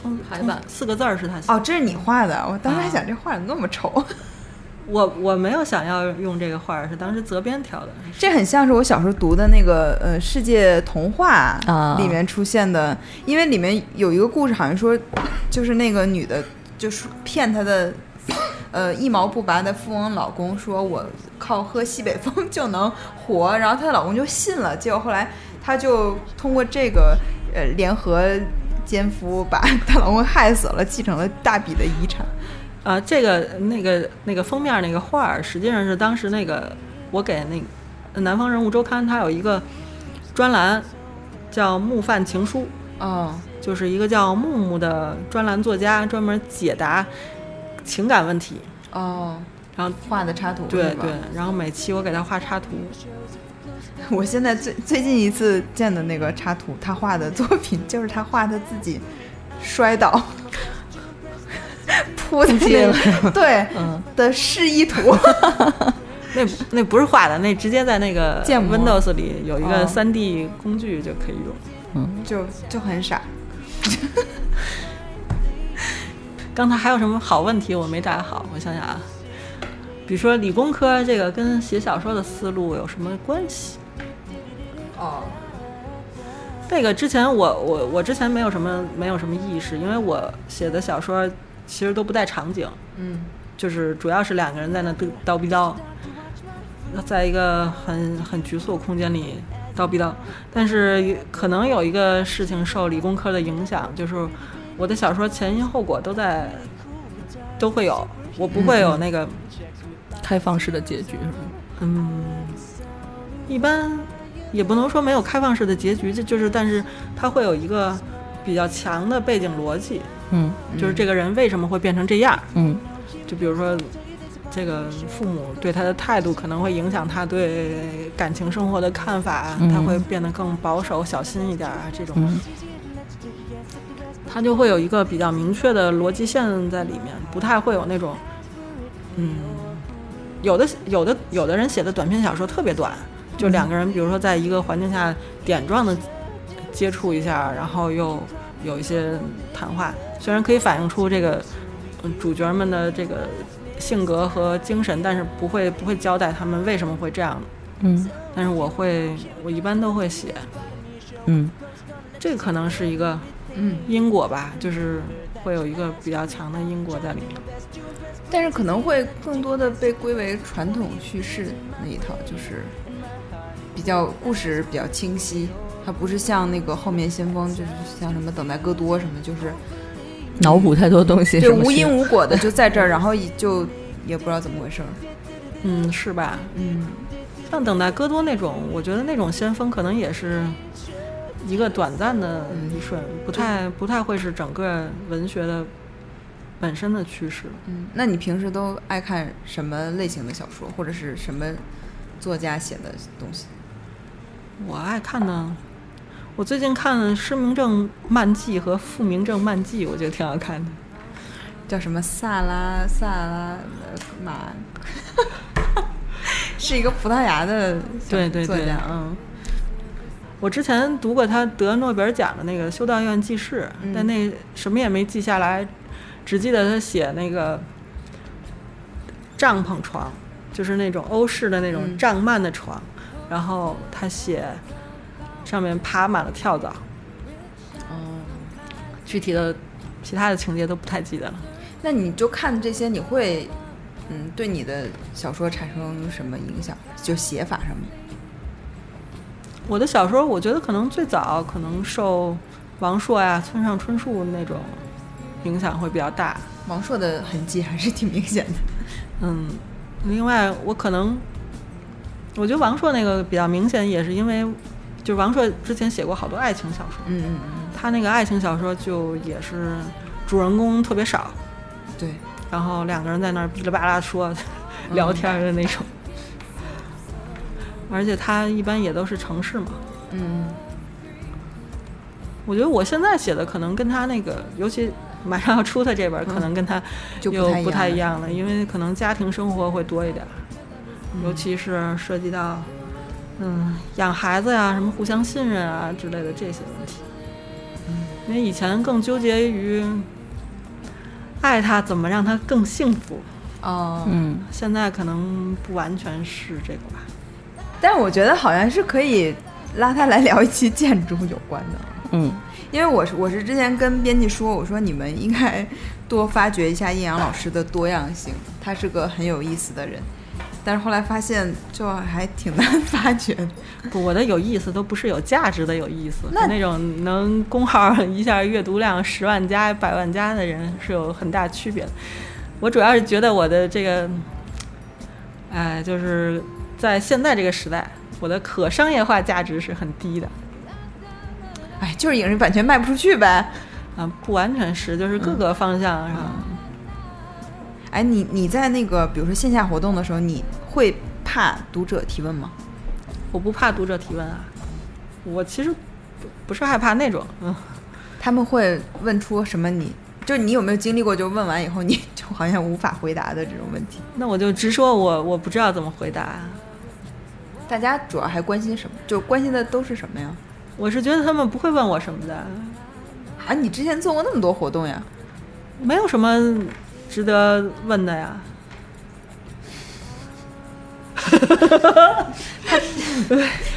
通排版四个字儿是他写的哦，这是你画的，我当时还想这画怎么那么丑。我我没有想要用这个画，是当时责编挑的。这很像是我小时候读的那个呃世界童话里面出现的，因为里面有一个故事，好像说就是那个女的，就是骗她的。呃，一毛不拔的富翁老公说：“我靠喝西北风就能活。”然后她的老公就信了。结果后来，她就通过这个呃联合奸夫，把她老公害死了，继承了大笔的遗产。啊，这个那个那个封面那个画儿，实际上是当时那个我给那《南方人物周刊》它有一个专栏叫《木范情书》，哦，就是一个叫木木的专栏作家，专门解答。情感问题。哦，然后画的插图对对，然后每期我给他画插图。我现在最最近一次见的那个插图，他画的作品就是他画他自己摔倒。扑进去了，对，嗯。的示意图。那那不是画的，那直接在那个建 Windows 里有一个三 D 工具就可以用，嗯，就就很傻。刚才还有什么好问题我没答好？我想想啊，比如说理工科这个跟写小说的思路有什么关系？哦，这个之前我我我之前没有什么没有什么意识，因为我写的小说其实都不带场景，嗯，就是主要是两个人在那叨叨逼叨，在一个很很局促空间里叨逼叨。但是可能有一个事情受理工科的影响，就是。我的小说前因后果都在，都会有，我不会有那个开放式的结局？嗯，一般也不能说没有开放式的结局，就就是，但是它会有一个比较强的背景逻辑，嗯，就是这个人为什么会变成这样，嗯，就比如说这个父母对他的态度可能会影响他对感情生活的看法，他会变得更保守、小心一点啊，这种。它就会有一个比较明确的逻辑线在里面，不太会有那种，嗯，有的有的有的人写的短篇小说特别短，就两个人，比如说在一个环境下点状的接触一下，然后又有一些谈话，虽然可以反映出这个嗯主角们的这个性格和精神，但是不会不会交代他们为什么会这样。嗯但是我会，我一般都会写，嗯这可能是一个嗯，因果吧，就是会有一个比较强的因果在里面。但是可能会更多的被归为传统叙事那一套，就是比较故事比较清晰，它不是像那个后面先锋，就是像什么等待戈多什么，就是脑补太多东西，对是无因无果的就在这儿，然后也就也不知道怎么回事儿。嗯，是吧？嗯像等待戈多那种，我觉得那种先锋可能也是一个短暂的一瞬，不太不太会是整个文学的本身的趋势。嗯，那你平时都爱看什么类型的小说，或者是什么作家写的东西？我爱看呢，我最近看了《失明症漫记》和《复明症漫记》，我觉得挺好看的。叫什么萨拉萨拉呃马，是一个葡萄牙的对对对嗯我之前读过他得诺贝尔奖的那个《修道院记事》，嗯但那什么也没记下来，只记得他写那个帐篷床，就是那种欧式的那种嗯帐幔的床，然后他写上面爬满了跳蚤，哦，具体的其他的情节都不太记得了。那你就看这些，你会嗯对你的小说产生什么影响？就写法上面。我的小说，我觉得可能最早可能受王朔呀、村上春树那种影响会比较大。王朔的痕迹还是挺明显的。嗯，另外我可能，我觉得王朔那个比较明显，也是因为，就是王朔之前写过好多爱情小说，嗯嗯嗯，他那个爱情小说就也是主人公特别少，对，然后两个人在那儿哔哩吧啦说聊天的那种，而且他一般也都是城市嘛。嗯我觉得我现在写的可能跟他那个，尤其马上要出的这本儿，可能跟他就不又不太一样了太一样了，因为可能家庭生活会多一点儿，尤其是涉及到嗯养孩子呀、什么互相信任啊之类的这些问题。嗯因为以前更纠结于爱他怎么让他更幸福，哦，嗯现在可能不完全是这个吧。但是我觉得好像是可以拉他来聊一期建筑有关的。嗯因为我是我是之前跟编辑说，我说你们应该多发掘一下阴阳老师的多样性，他是个很有意思的人。但是后来发现，就还挺难发掘。不，我的有意思都不是有价值的有意思，那那种能公号一下阅读量十万加、百万加的人是有很大区别的。我主要是觉得我的这个，哎，就是在现在这个时代，我的可商业化价值是很低的。哎，就是影视版权卖不出去呗。啊，不完全是，就是各个方向上，哎，你你在那个比如说线下活动的时候，你会怕读者提问吗？我不怕读者提问啊。我其实不不是害怕那种，嗯，他们会问出什么你？就你有没有经历过，就问完以后你就好像无法回答的这种问题？那我就直说我我不知道怎么回答。大家主要还关心什么？就关心的都是什么呀？我是觉得他们不会问我什么的，啊，你之前做过那么多活动呀？没有什么值得问的呀。他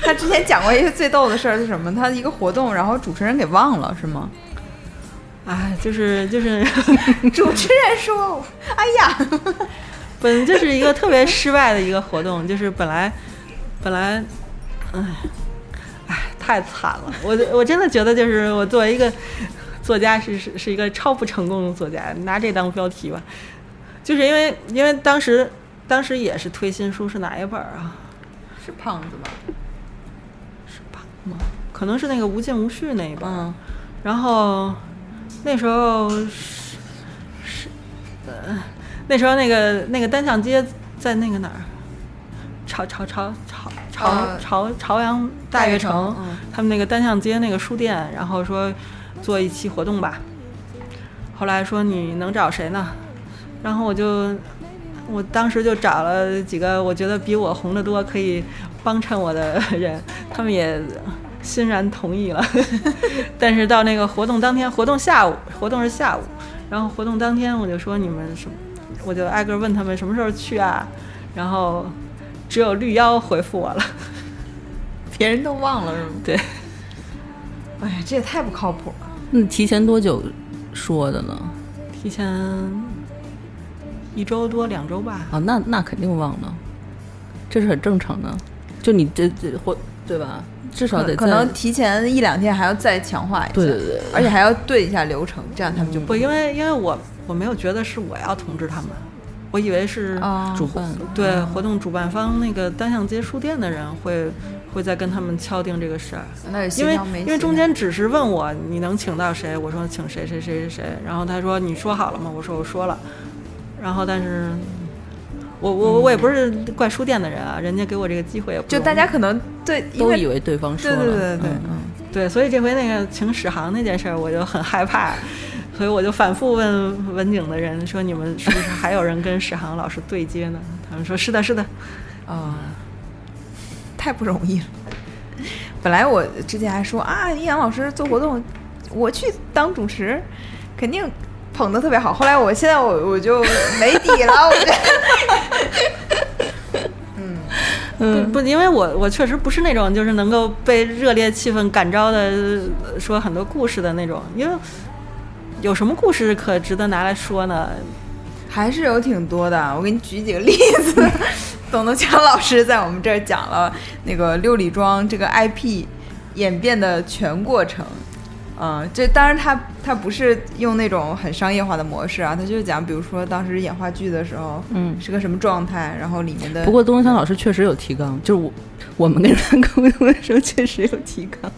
他之前讲过一个最逗的事儿是什么？他一个活动，然后主持人给忘了，是吗？啊，就是就是，主持人说：“哎呀，本就是一个特别失败的一个活动，就是本来本来，哎，哎，太惨了！我 我真的觉得，就是我作为一个作家是是是一个超不成功的作家，拿这当标题吧，就是因为因为当时当时也是推新书，是哪一本儿啊？是胖子吗？是胖吗？可能是那个无尽无序那一本。嗯，然后那时候是是呃，那时候那个那个单向街在那个哪儿，朝朝朝朝朝呃朝朝阳大悦城，嗯他们那个单向街那个书店，然后说做一期活动吧。后来说你能找谁呢？然后我就我当时就找了几个我觉得比我红得多可以帮衬我的人，他们也欣然同意了。但是到那个活动当天，活动下午，活动是下午，然后活动当天我就说你们什么，我就挨个问他们什么时候去啊，然后只有绿妖回复我了。别人都忘了是吗？对，哎呀，这也太不靠谱了。那提前多久说的呢？提前一周多两周吧。啊，那那肯定忘了，这是很正常的。就你这这或对吧？至少得可能提前一两天还要再强化一下，对对对而且还要对一下流程，这样他们就不，因为因为我我没有觉得是我要通知他们，我以为是啊主办对活动主办方那个单向街书店的人会会再跟他们敲定这个事儿。因为因为中间只是问我你能请到谁，我说请谁谁谁谁谁，然后他说你说好了吗？我说我说了，然后但是我我我也不是怪书店的人啊，人家给我这个机会也不就大家可能对，都以为对方说对了，对对对对，嗯嗯，对，所以这回那个请史航那件事儿，我就很害怕，所以我就反复问文景的人说：“你们是不是还有人跟史航老师对接呢？”他们说：“是的，是的。啊，太不容易了。本来我之前还说啊，易阳老师做活动，我去当主持，肯定捧得特别好。后来我现在我我就没底了，我觉得。嗯 不，因为我我确实不是那种就是能够被热烈气氛感召的呃说很多故事的那种，因为有什么故事可值得拿来说呢？还是有挺多的。我给你举几个例子。董东强老师在我们这儿讲了那个六里庄这个 IP 演变的全过程。嗯，这当然他他不是用那种很商业化的模式啊，他就讲，比如说当时演话剧的时候，嗯是个什么状态，然后里面的不过东东强老师确实有提纲，就是我我们跟他沟通的时候确实有提纲。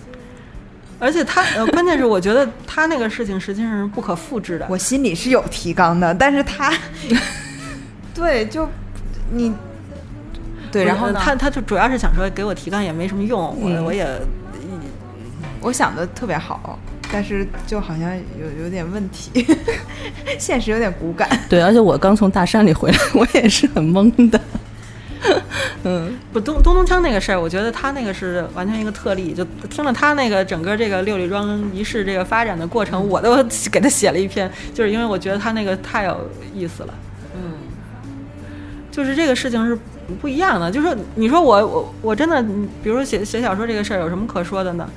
而且他呃，关键是我觉得他那个事情实际上是不可复制的。我心里是有提纲的，但是他 对就你对，然后他他就主要是想说给我提纲也没什么用，我嗯我也我想的特别好，但是就好像有有点问题，现实有点骨感。对，而且我刚从大山里回来，我也是很懵的。嗯，不东东东枪那个事儿，我觉得他那个是完全一个特例。就听了他那个整个这个六里庄仪式这个发展的过程，我都给他写了一篇，就是因为我觉得他那个太有意思了。嗯，就是这个事情是不一样的。就是说你说我我我真的，比如说写写小说这个事儿有什么可说的呢？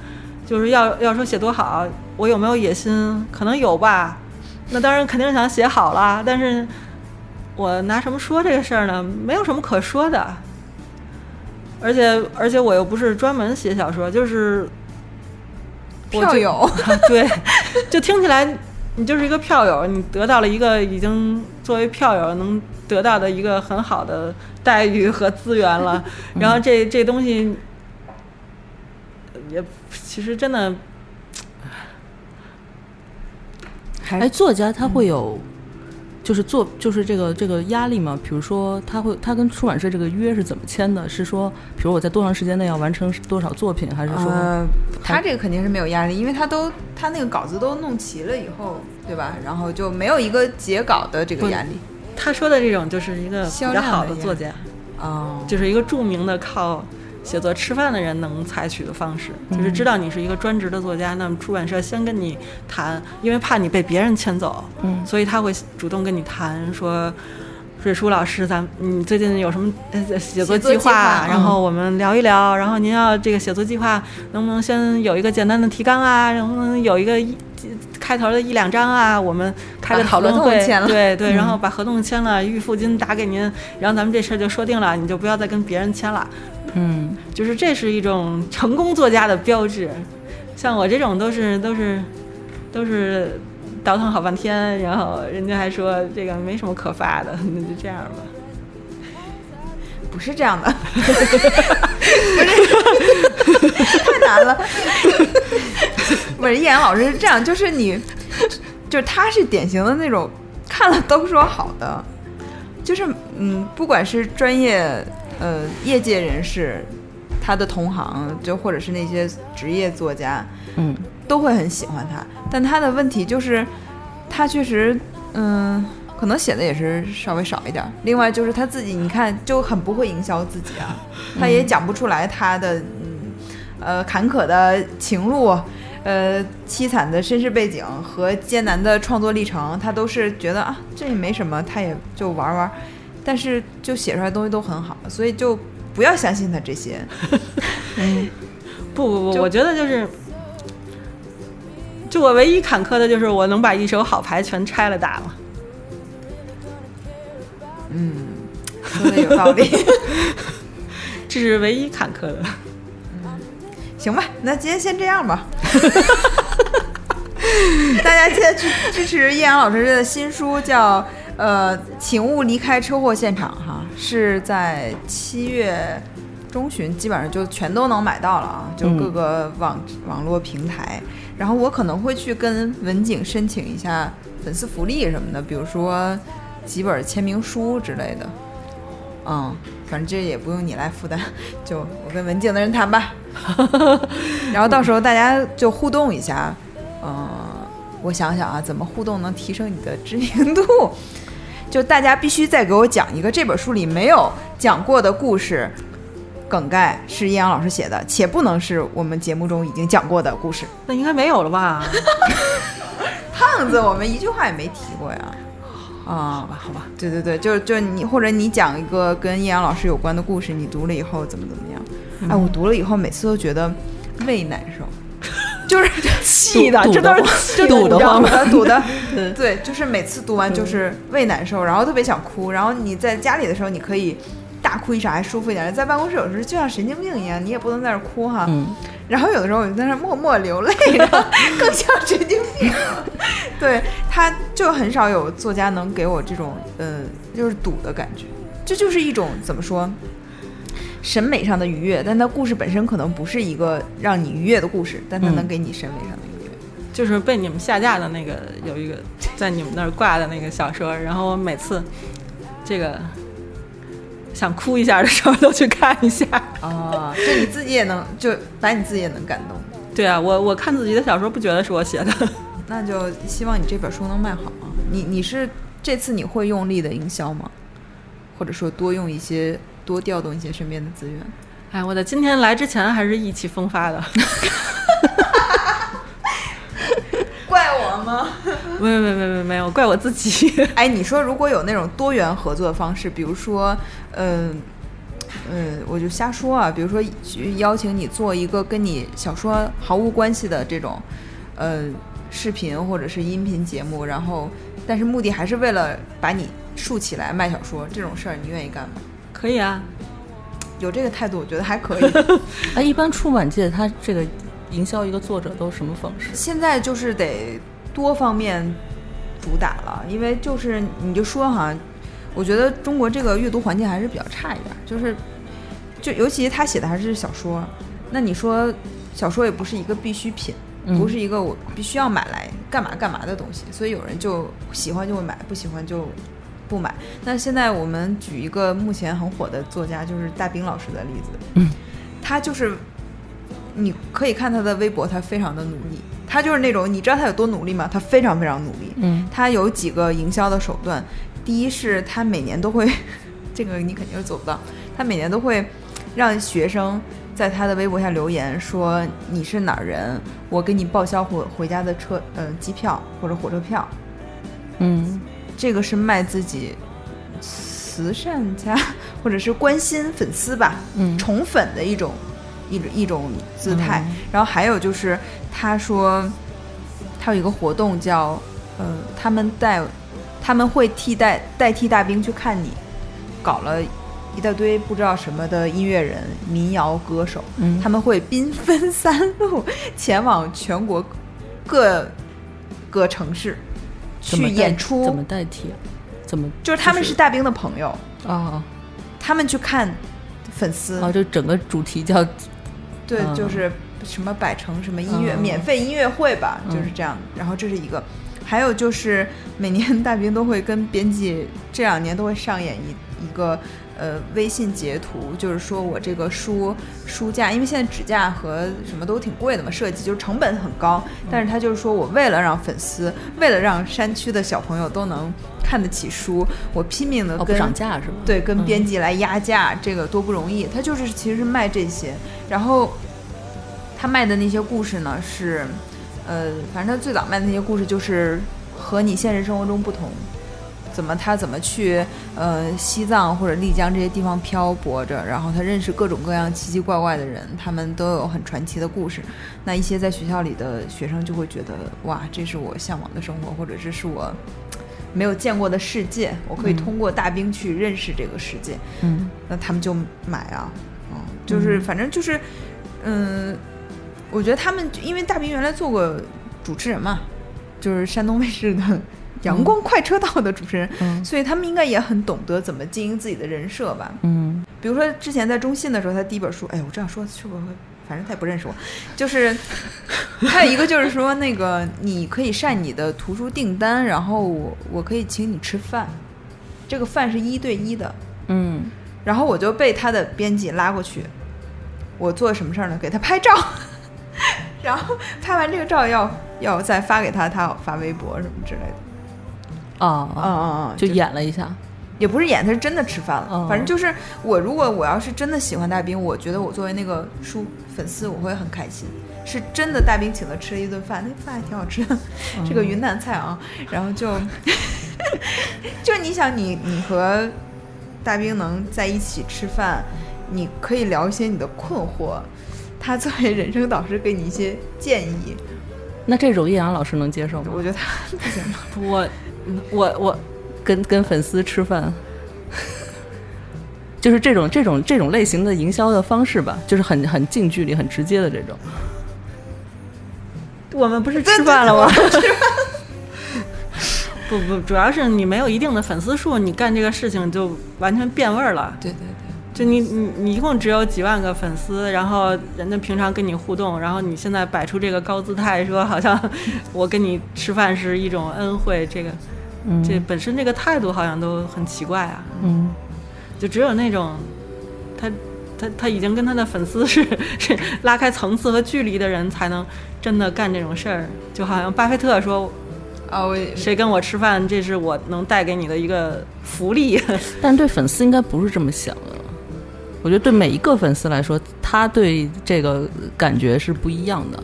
就是要要说写多好，我有没有野心？可能有吧。那当然肯定是想写好了，但是我拿什么说这个事儿呢？没有什么可说的。而且而且我又不是专门写小说，就是我就票友，对，就听起来你就是一个票友，你得到了一个已经作为票友能得到的一个很好的待遇和资源了。然后这这东西也其实真的哎，作家他会有，就是做就是这个这个压力嘛？比如说他会他跟出版社这个约是怎么签的？是说，比如我在多长时间内要完成多少作品，还是说？呃，他这个肯定是没有压力，因为他都他那个稿子都弄齐了以后，对吧？然后就没有一个截稿的这个压力。他说的这种就是一个比较好的作家，哦，就是一个著名的靠写作吃饭的人能采取的方式，就是知道你是一个专职的作家，那么出版社先跟你谈，因为怕你被别人牵走，嗯所以他会主动跟你谈说。瑞舒老师，咱你最近有什么呃写作计计划？划然后我们聊一聊。然后您要这个写作计划，能不能先有一个简单的提纲啊？能不能有一个一开头的一两张啊？我们开个讨论会，签了对对，然后把合同签了，预付金打给您，然后咱们这事儿就说定了，你就不要再跟别人签了。嗯，就是这是一种成功作家的标志。像我这种都是都是都是倒腾好半天，然后人家还说这个没什么可发的，那就这样吧。不是这样的，不是 太难了。不是易然老师是这样，就是你，就是他是典型的那种看了都说好的，就是嗯，不管是专业呃业界人士，他的同行，就或者是那些职业作家，嗯，都会很喜欢他。但他的问题就是，他确实嗯、可能写的也是稍微少一点儿。另外就是他自己，你看就很不会营销自己啊，他也讲不出来他的嗯呃坎坷的情路。呃，凄惨的身世背景和艰难的创作历程，他都是觉得啊，这也没什么，他也就玩玩，但是就写出来的东西都很好，所以就不要相信他这些。不 不不，我觉得就是，就我唯一坎坷的就是我能把一手好牌全拆了打了。说的有道理。这是唯一坎坷的。行吧，那今天先这样吧。大家记得支支持易阳老师的新书，叫呃，请勿离开车祸现场哈，是在七月中旬，基本上就全都能买到了啊，就各个网、网络平台。然后我可能会去跟文景申请一下粉丝福利什么的，比如说几本签名书之类的。嗯，反正这也不用你来负担，就我跟文景的人谈吧。然后到时候大家就互动一下，呃，我想想啊，怎么互动能提升你的知名度？就大家必须再给我讲一个这本书里没有讲过的故事，梗概是易阳老师写的，且不能是我们节目中已经讲过的故事。那应该没有了吧？胖子，我们一句话也没提过呀。啊、好吧，好吧，对对对，就就你或者你讲一个跟易阳老师有关的故事，你读了以后怎么怎么样？哎，我读了以后每次都觉得胃难受，就是气的，堵这都是 堵的慌堵的对，就是每次读完就是胃难受，然后特别想哭，然后你在家里的时候你可以大哭一场还舒服一点，在办公室有时候就像神经病一样，你也不能在那儿哭哈。嗯，然后有的时候我就在那默默流泪，然后更像神经病。对，他就很少有作家能给我这种嗯，就是堵的感觉，这就是一种怎么说，审美上的愉悦，但它故事本身可能不是一个让你愉悦的故事，但它能嗯给你审美上的愉悦。就是被你们下架的那个有一个在你们那儿挂的那个小说，然后我每次这个想哭一下的时候都去看一下。啊，就你自己也能，就把你自己也能感动。对啊，我我看自己的小说不觉得是我写的，那就希望你这本书能卖好啊！你你是这次你会用力的营销吗？或者说多用一些，多调动一些身边的资源？哎，我在今天来之前还是意气风发的，怪我吗？没有没有没有没有，怪我自己。哎，你说如果有那种多元合作的方式，比如说，嗯、嗯，我就瞎说啊，比如说邀请你做一个跟你小说毫无关系的这种，呃，视频或者是音频节目，然后但是目的还是为了把你竖起来卖小说，这种事儿你愿意干吗？可以啊，有这个态度，我觉得还可以。哎，一般出版界他这个营销一个作者都是什么方式？现在就是得多方面主打了，因为就是你就说哈，我觉得中国这个阅读环境还是比较差一点，就是就尤其他写的还是小说，那你说小说也不是一个必需品，嗯不是一个我必须要买来干嘛干嘛的东西，所以有人就喜欢就会买，不喜欢就。不买。那现在我们举一个目前很火的作家，就是大兵老师的例子。嗯，他就是你可以看他的微博，他非常的努力。他就是那种，你知道他有多努力吗？他非常非常努力。嗯他有几个营销的手段，第一是他每年都会，这个你肯定是做不到，他每年都会让学生在他的微博下留言说你是哪儿人，我给你报销回回家的车呃机票或者火车票。嗯这个是卖自己慈善家或者是关心粉丝吧，嗯。宠粉的一种一种一种姿态。嗯。然后还有就是他说他有一个活动叫呃，他们带他们会替代代替大兵去看你，搞了一大堆不知道什么的音乐人、民谣歌手，嗯。他们会兵分三路前往全国各个城市去演出，怎么代替啊？怎么就是他们是大兵的朋友，啊他们去看粉丝，啊？就整个主题叫对，嗯就是什么百城什么音乐、嗯免费音乐会吧，嗯就是这样。然后这是一个，还有就是每年 大兵都会跟编辑这两年都会上演一一个呃微信截图，就是说我这个书书架，因为现在纸架和什么都挺贵的嘛，设计就是成本很高，但是他就是说我为了让粉丝，为了让山区的小朋友都能看得起书，我拼命的哦，不跟、涨价是吧？对，跟编辑来压价，这个多不容易。他就是其实是卖这些，然后他卖的那些故事呢是，呃，反正他最早卖的那些故事就是和你现实生活中不同。怎么他怎么去呃西藏或者丽江这些地方漂泊着，然后他认识各种各样奇奇怪怪的人，他们都有很传奇的故事。那一些在学校里的学生就会觉得哇，这是我向往的生活，或者这是我没有见过的世界，我可以通过大兵去认识这个世界。嗯那他们就买啊，嗯，就是反正就是，嗯，我觉得他们因为大兵原来做过主持人嘛，就是山东卫视的《阳光快车道》的主持人，嗯所以他们应该也很懂得怎么经营自己的人设吧。嗯比如说之前在中信的时候，他第一本书，哎，我这样说是不是会？反正他也不认识我，就是还有一个就是说，那个你可以晒你的图书订单，然后我我可以请你吃饭，这个饭是一对一的，嗯然后我就被他的编辑拉过去，我做什么事儿呢？给他拍照，然后拍完这个照要要再发给他，他要发微博什么之类的。哦嗯嗯嗯，就演了一下。也不是演，他是真的吃饭了。哦反正就是我，如果我要是真的喜欢大兵，我觉得我作为那个书粉丝，我会很开心。是真的大兵请他吃了一顿饭，那饭还挺好吃的，这个云南菜啊。然后就 就你想你你和大兵能在一起吃饭，你可以聊一些你的困惑，他作为人生导师给你一些建议，那这种叶阳老师能接受吗？我觉得他不行吧。我我我跟跟粉丝吃饭，就是这种这种这种类型的营销的方式吧，就是很很近距离、很直接的这种。我们不是吃饭了吗？不不，主要是你没有一定的粉丝数，你干这个事情就完全变味儿了。对对对。就你你你一共只有几万个粉丝，然后人家平常跟你互动，然后你现在摆出这个高姿态，说好像 我跟你吃饭是一种恩惠，这个嗯这本身这个态度好像都很奇怪啊。嗯就只有那种他他他已经跟他的粉丝是是拉开层次和距离的人，才能真的干这种事儿。就好像巴菲特说，啊，我谁跟我吃饭，这是我能带给你的一个福利。但对粉丝应该不是这么想的。我觉得对每一个粉丝来说，他对这个感觉是不一样的。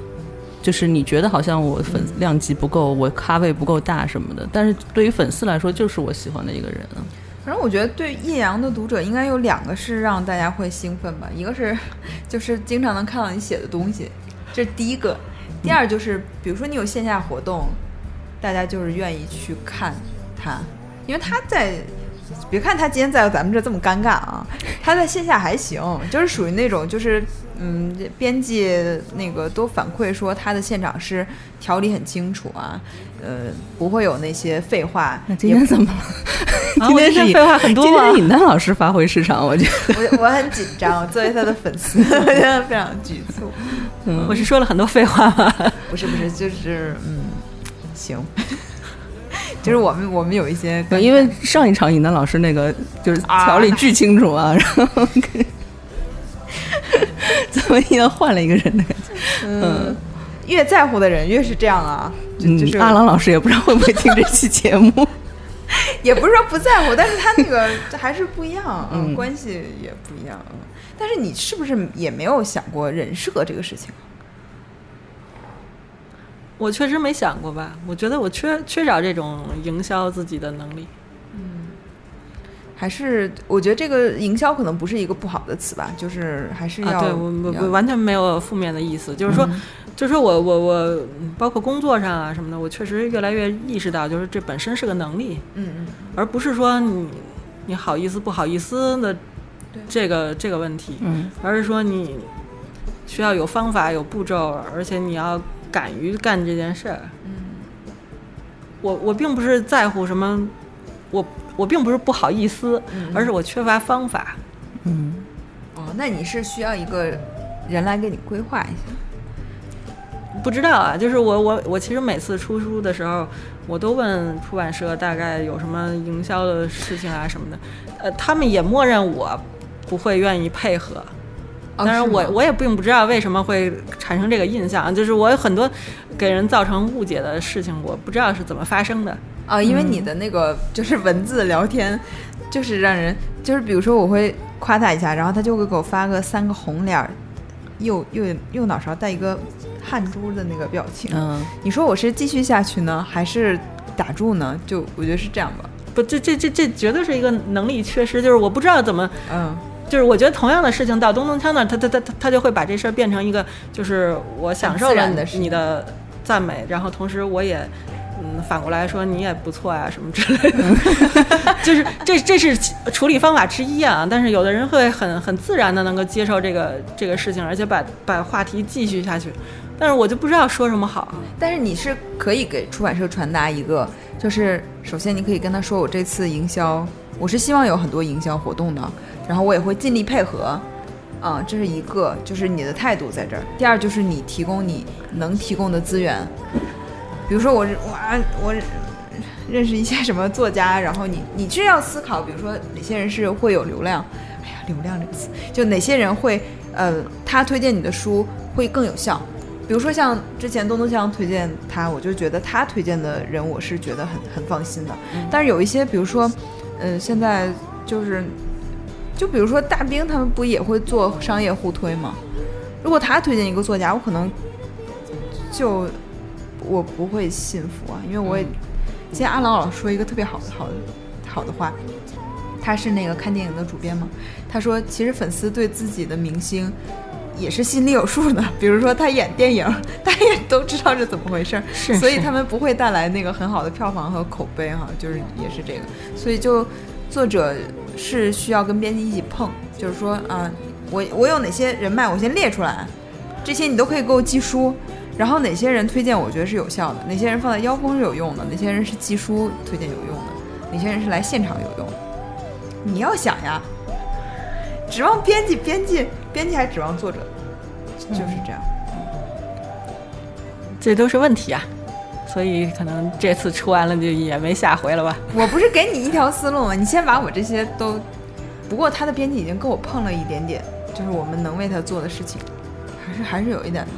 就是你觉得好像我粉量级不够，我咖位不够大什么的，但是对于粉丝来说，就是我喜欢的一个人啊。反正我觉得对叶阳的读者应该有两个是让大家会兴奋吧，一个是就是经常能看到你写的东西，这是第一个；第二就是比如说你有线下活动，大家就是愿意去看他，因为他在。别看他今天在咱们这这么尴尬啊，他在线下还行，就是属于那种就是嗯，编辑那个都反馈说他的现场是条理很清楚啊，呃，不会有那些废话。那今天怎么了？啊今天是废话很多今吗天尹丹老师发挥失常，我觉得。我我很紧张，我作为他的粉丝，我觉得非常局促。我是说了很多废话吗？不是不是，就是嗯，行，就是我们我们有一些，因为上一场尹丹老师那个就是条理巨清楚啊，然后 怎么又换了一个人的感觉？嗯，越在乎的人越是这样啊，就是阿郎老师也不知道会不会听这期节目。也不是说不在乎，但是他那个 还是不一样，嗯关系也不一样。嗯但是你是不是也没有想过人设这个事情？我确实没想过吧，我觉得我缺缺少这种营销自己的能力。嗯。还是我觉得这个营销可能不是一个不好的词吧，就是还是要、啊，对我我我完全没有负面的意思，就是说，就是说我我我嗯包括工作上啊什么的，我确实越来越意识到，就是这本身是个能力，嗯嗯。而不是说你你好意思不好意思的这个这个问题，嗯。而是说你需要有方法有步骤，而且你要敢于干这件事儿。嗯我我并不是在乎什么，我我并不是不好意思，嗯而是我缺乏方法。嗯，哦，那你是需要一个人来给你规划一下。不知道啊，就是我我我其实每次出书的时候，我都问出版社大概有什么营销的事情啊什么的，呃，他们也默认我不会愿意配合。当然我，我也并不知道为什么会产生这个印象，就是我有很多给人造成误解的事情，我不知道是怎么发生的啊。因为你的那个就是文字聊天，就是让人就是比如说我会夸他一下，然后他就会给我发个三个红脸儿，右右右脑勺带一个汗珠的那个表情。嗯，你说我是继续下去呢，还是打住呢？就我觉得是这样吧。不，这这这这绝对是一个能力缺失，就是我不知道怎么嗯。就是我觉得同样的事情到东东锵那儿，他他他他他就会把这事儿变成一个，就是我享受了你的赞美，然后同时我也嗯反过来说你也不错啊什么之类的，就是这这是处理方法之一啊。但是有的人会很很自然的能够接受这个这个事情，而且把把话题继续下去。但是我就不知道说什么好。但是你是可以给出版社传达一个，就是首先你可以跟他说，我这次营销，我是希望有很多营销活动的。然后我也会尽力配合，啊，这是一个，就是你的态度在这儿。第二就是你提供你能提供的资源，比如说我我我认识一些什么作家，然后你你是要思考，比如说哪些人是会有流量，哎呀，流量这个词，就哪些人会呃，他推荐你的书会更有效。比如说像之前东东锵推荐他，我就觉得他推荐的人我是觉得很很放心的。但是有一些，比如说，嗯，现在就是。就比如说大兵他们不也会做商业互推吗？如果他推荐一个作家，我可能就我不会信服啊，因为我也今天阿郎老师说一个特别好的好的好的话，他是那个看电影的主编嘛，他说其实粉丝对自己的明星也是心里有数的，比如说他演电影，大家也都知道是怎么回事儿，是，所以他们不会带来那个很好的票房和口碑哈，就是也是这个，所以就作者。是需要跟编辑一起碰，就是说啊，我我有哪些人脉，我先列出来，这些你都可以给我寄书，然后哪些人推荐我觉得是有效的，哪些人放在腰封是有用的，哪些人是寄书推荐有用的，哪些人是来现场有用的。你要想呀，指望编辑，编辑编辑还指望作者，就是这样，这都是问题啊。所以可能这次出完了就也没下回了吧？我不是给你一条思路吗？你先把我这些都，不过他的编辑已经跟我碰了一点点，就是我们能为他做的事情，还是还是有一点的。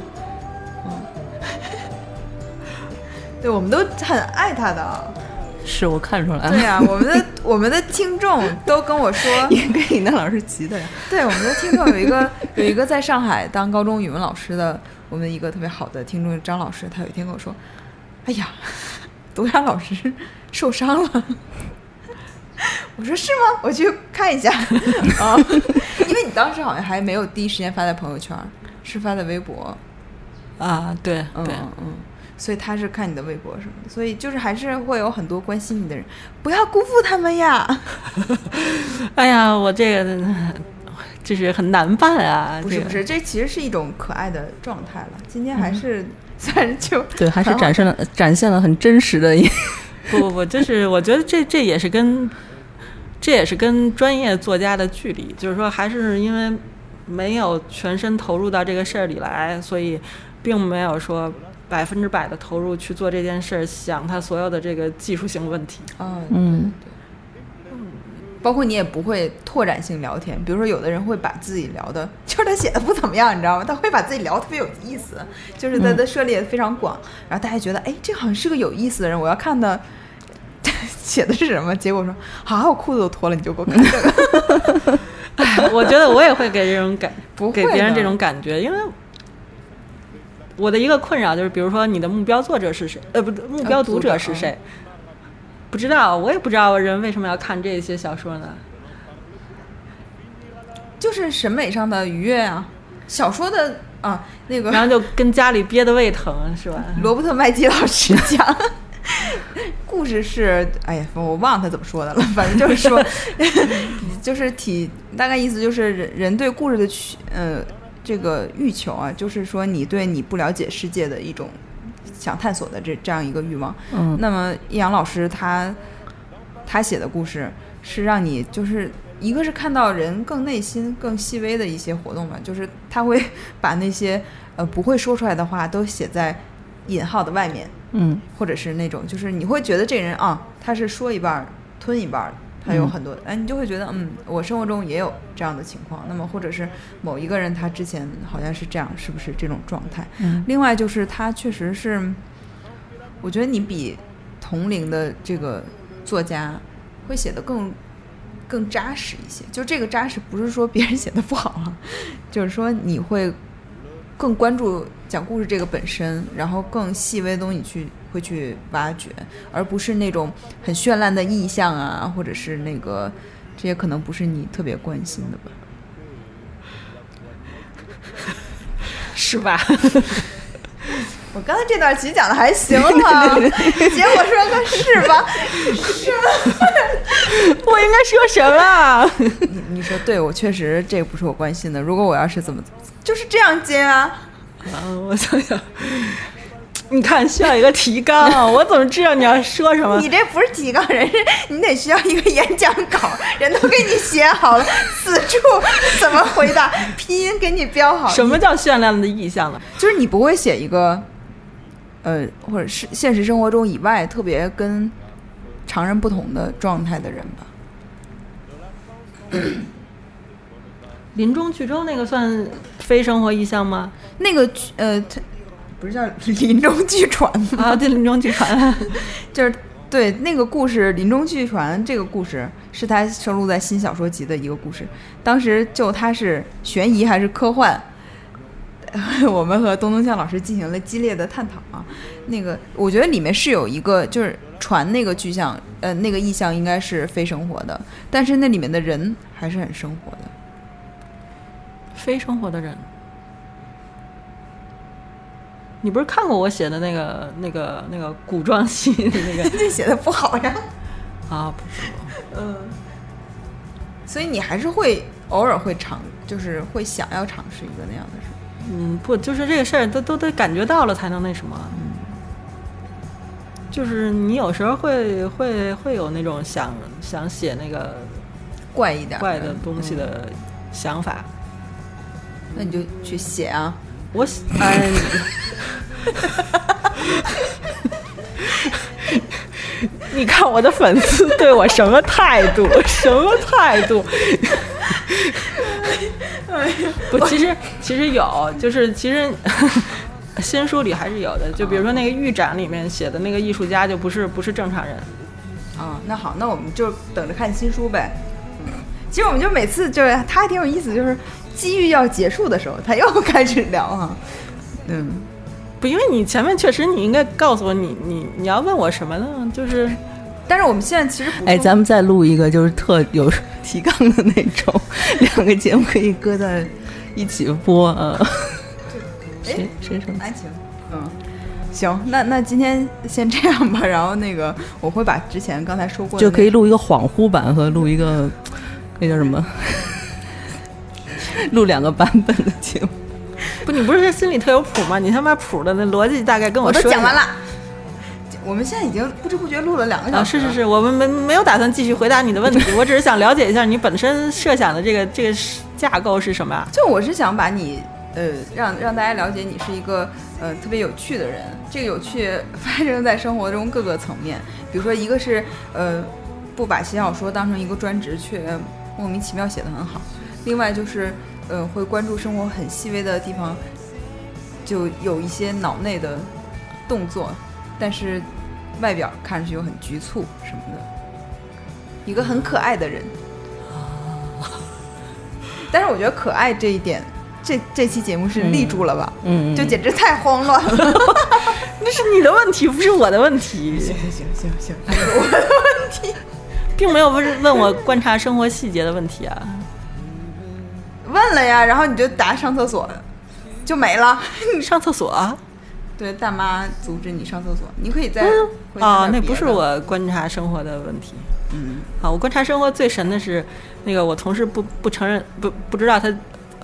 嗯，对，我们都很爱他的。是我看出来了。对呀，我们的 我们的听众都跟我说，也跟尹丹老师急的呀。对，我们的听众有一个有一个在上海当高中语文老师的，我们一个特别好的听众张老师，他有一天跟我说。哎呀，独牙老师受伤了。我说是吗？我去看一下 啊，因为你当时好像还没有第一时间发在朋友圈，是发在微博啊。对，嗯嗯，所以他是看你的微博什么的，所以就是还是会有很多关心你的人，不要辜负他们呀。哎呀，我这个就是很难办啊。不是不是，这其实是一种可爱的状态了。今天还是。三十九，对，还是展现了展现了很真实的。一不不不，就是我觉得这这也是跟这也是跟专业作家的距离，就是说还是因为没有全身投入到这个事儿里来，所以并没有说百分之百的投入去做这件事儿，想他所有的这个技术性问题。嗯嗯。包括你也不会拓展性聊天，比如说有的人会把自己聊的，就是他写的不怎么样，你知道吗？他会把自己聊特别有意思，就是他的涉猎非常广，然后大家觉得，哎，这好像是个有意思的人，我要看他 写的是什么。结果说，好，我裤子都脱了，你就给我看这个。哎，我觉得我也会给这种感，不给别人这种感觉，因为我的一个困扰就是，比如说你的目标作者是谁？呃，不，目标读者是谁？不知道，我也不知道人为什么要看这些小说呢？就是审美上的愉悦啊！小说的啊，那个，然后就跟家里憋得胃疼是吧？罗伯特麦基老师讲，故事是，哎呀，我忘了他怎么说的了，反正就是说，就是体大概意思就是人人对故事的去呃这个欲求啊，就是说你对你不了解世界的一种。想探索的这这样一个欲望，嗯，那么易阳老师他他写的故事是让你就是一个是看到人更内心、更细微的一些活动吧，就是他会把那些呃不会说出来的话都写在引号的外面，嗯。或者是那种就是你会觉得这人啊，他是说一半儿吞一半他有嗯很多，哎，你就会觉得嗯，我生活中也有这样的情况。那么或者是某一个人他之前好像是这样，是不是这种状态？嗯另外就是他确实是，我觉得你比同龄的这个作家会写的更更扎实一些。就这个扎实不是说别人写的不好啊，就是说你会更关注讲故事这个本身，然后更细微的东西去会去挖掘，而不是那种很绚烂的意象啊，或者是那个这些可能不是你特别关心的吧。是吧？我刚才这段其实讲的还行哈，结果说个是吧？我应该说什么？你你说对，我确实这个不是我关心的。如果我要是怎么，就是这样接啊。啊，我想想，你看需要一个提纲，我怎么知道你要说什么？你这不是提纲，人是你得需要一个演讲稿，人都给你写好了，此处怎么回答，拼音给你标好。什么叫绚烂的意象呢？就是你不会写一个，呃，或者是现实生活中以外特别跟常人不同的状态的人吧？林中巨舟那个算非生活意象吗？那个呃，他不是叫林中巨船吗？啊，对，林中巨船。就是对那个故事《林中巨船》这个故事是他收录在新小说集的一个故事。当时就他是悬疑还是科幻，我们和东东向老师进行了激烈的探讨啊。那个我觉得里面是有一个就是船那个具象，呃，那个意象应该是非生活的，但是那里面的人还是很生活的。非生活的人。你不是看过我写的那个、那个、那个古装戏那个那写的不好呀，啊？不是，嗯，所以你还是会偶尔会尝，就是会想要尝试一个那样的事。嗯，不，就是这个事儿都都得感觉到了才能那什么。嗯就是你有时候会会会有那种想想写那个怪一点怪的东西的想法。那你就去写啊。我喜哎，你看我的粉丝对我什么态度？什么态度？不，其实其实有，就是其实新书里还是有的。就比如说那个预展里面写的那个艺术家，就不是不是正常人。啊，那好，那我们就等着看新书呗。嗯，其实我们就每次就是他还挺有意思，就是机遇要结束的时候，他又开始聊哈。嗯，不，因为你前面确实你应该告诉我你你你要问我什么呢？就是 但是我们现在其实哎，咱们再录一个就是特有 提纲的那种，两个节目可以搁在一起播啊。谁谁生气？爱情，嗯。行，那那今天先这样吧，然后那个我会把之前刚才说过的就可以录一个恍惚版和录一个那叫什么？录两个版本的节目。不，你不是心里特有谱吗？你他妈谱的那逻辑大概跟我说一下讲完了。我们现在已经不知不觉录了两个啊，小时了。是是是，我们没没有打算继续回答你的问题，我只是想了解一下你本身设想的这个这个架构是什么啊？就我是想把你，呃，让让大家了解你是一个呃特别有趣的人。这个有趣发生在生活中各个层面，比如说一个是呃不把写小说当成一个专职，却莫名其妙写得很好；另外就是呃会关注生活很细微的地方，就有一些脑内的动作，但是外表看上去又很局促什么的，一个很可爱的人。但是我觉得可爱这一点，这这期节目是立住了吧？嗯，就简直太慌乱了。那是你的问题，不是我的问题，行行行行行，我的问题，并没有问问我观察生活细节的问题啊。问了呀，然后你就答上厕所，就没了。上厕所啊？对，大妈阻止你上厕所，你可以在啊。那不是我观察生活的问题。嗯，好，我观察生活最神的是，那个我同事不不承认，不不知道她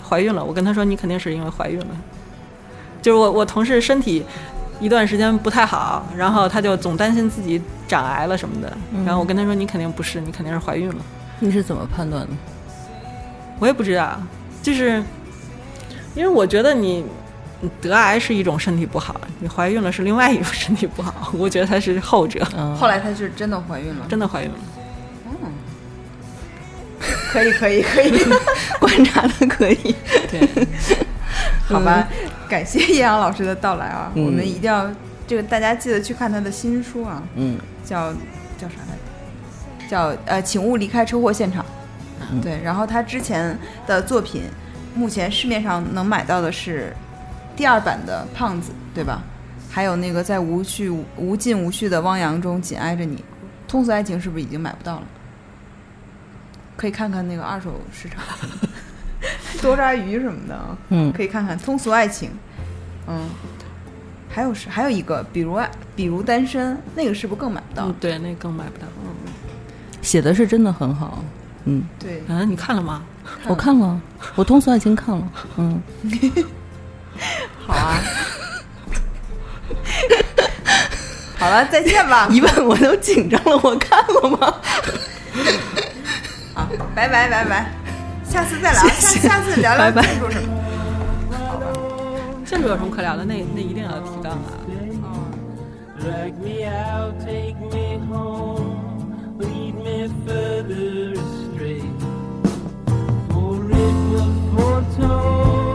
怀孕了。我跟她说，你肯定是因为怀孕了。就是我我同事身体一段时间不太好，然后她就总担心自己长癌了什么的。然后我跟她说，你肯定不是，你肯定是怀孕了。你是怎么判断的？我也不知道，就是因为我觉得你你得癌是一种身体不好，你怀孕了是另外一种身体不好。我觉得它是后者，嗯，后来她是真的怀孕了，真的怀孕了。嗯，可以可以可 以，观察的可以。对，好吧，感谢叶阳老师的到来啊，嗯我们一定要这个大家记得去看他的新书啊，嗯叫叫啥来着？叫呃，请勿离开车祸现场。嗯对，然后他之前的作品，目前市面上能买到的是第二版的《胖子》，对吧？还有那个在无序无尽无序的汪洋中紧挨着你，通俗爱情是不是已经买不到了？可以看看那个二手市场，多抓鱼什么的啊。嗯可以看看通俗爱情，嗯，还有是还有一个，比如爱，比如单身，那个是不是更买不到？嗯，对，那个更买不到。嗯写的是真的很好。嗯，对，嗯，你看了吗？我看了，我《通俗爱情》看了，嗯，好啊，好了，再见吧。一问我都紧张了，我看过吗？啊，拜拜拜拜，下次再聊，下下次聊聊建筑什么。建筑有什么可聊的？那那一定要提到啊。snow.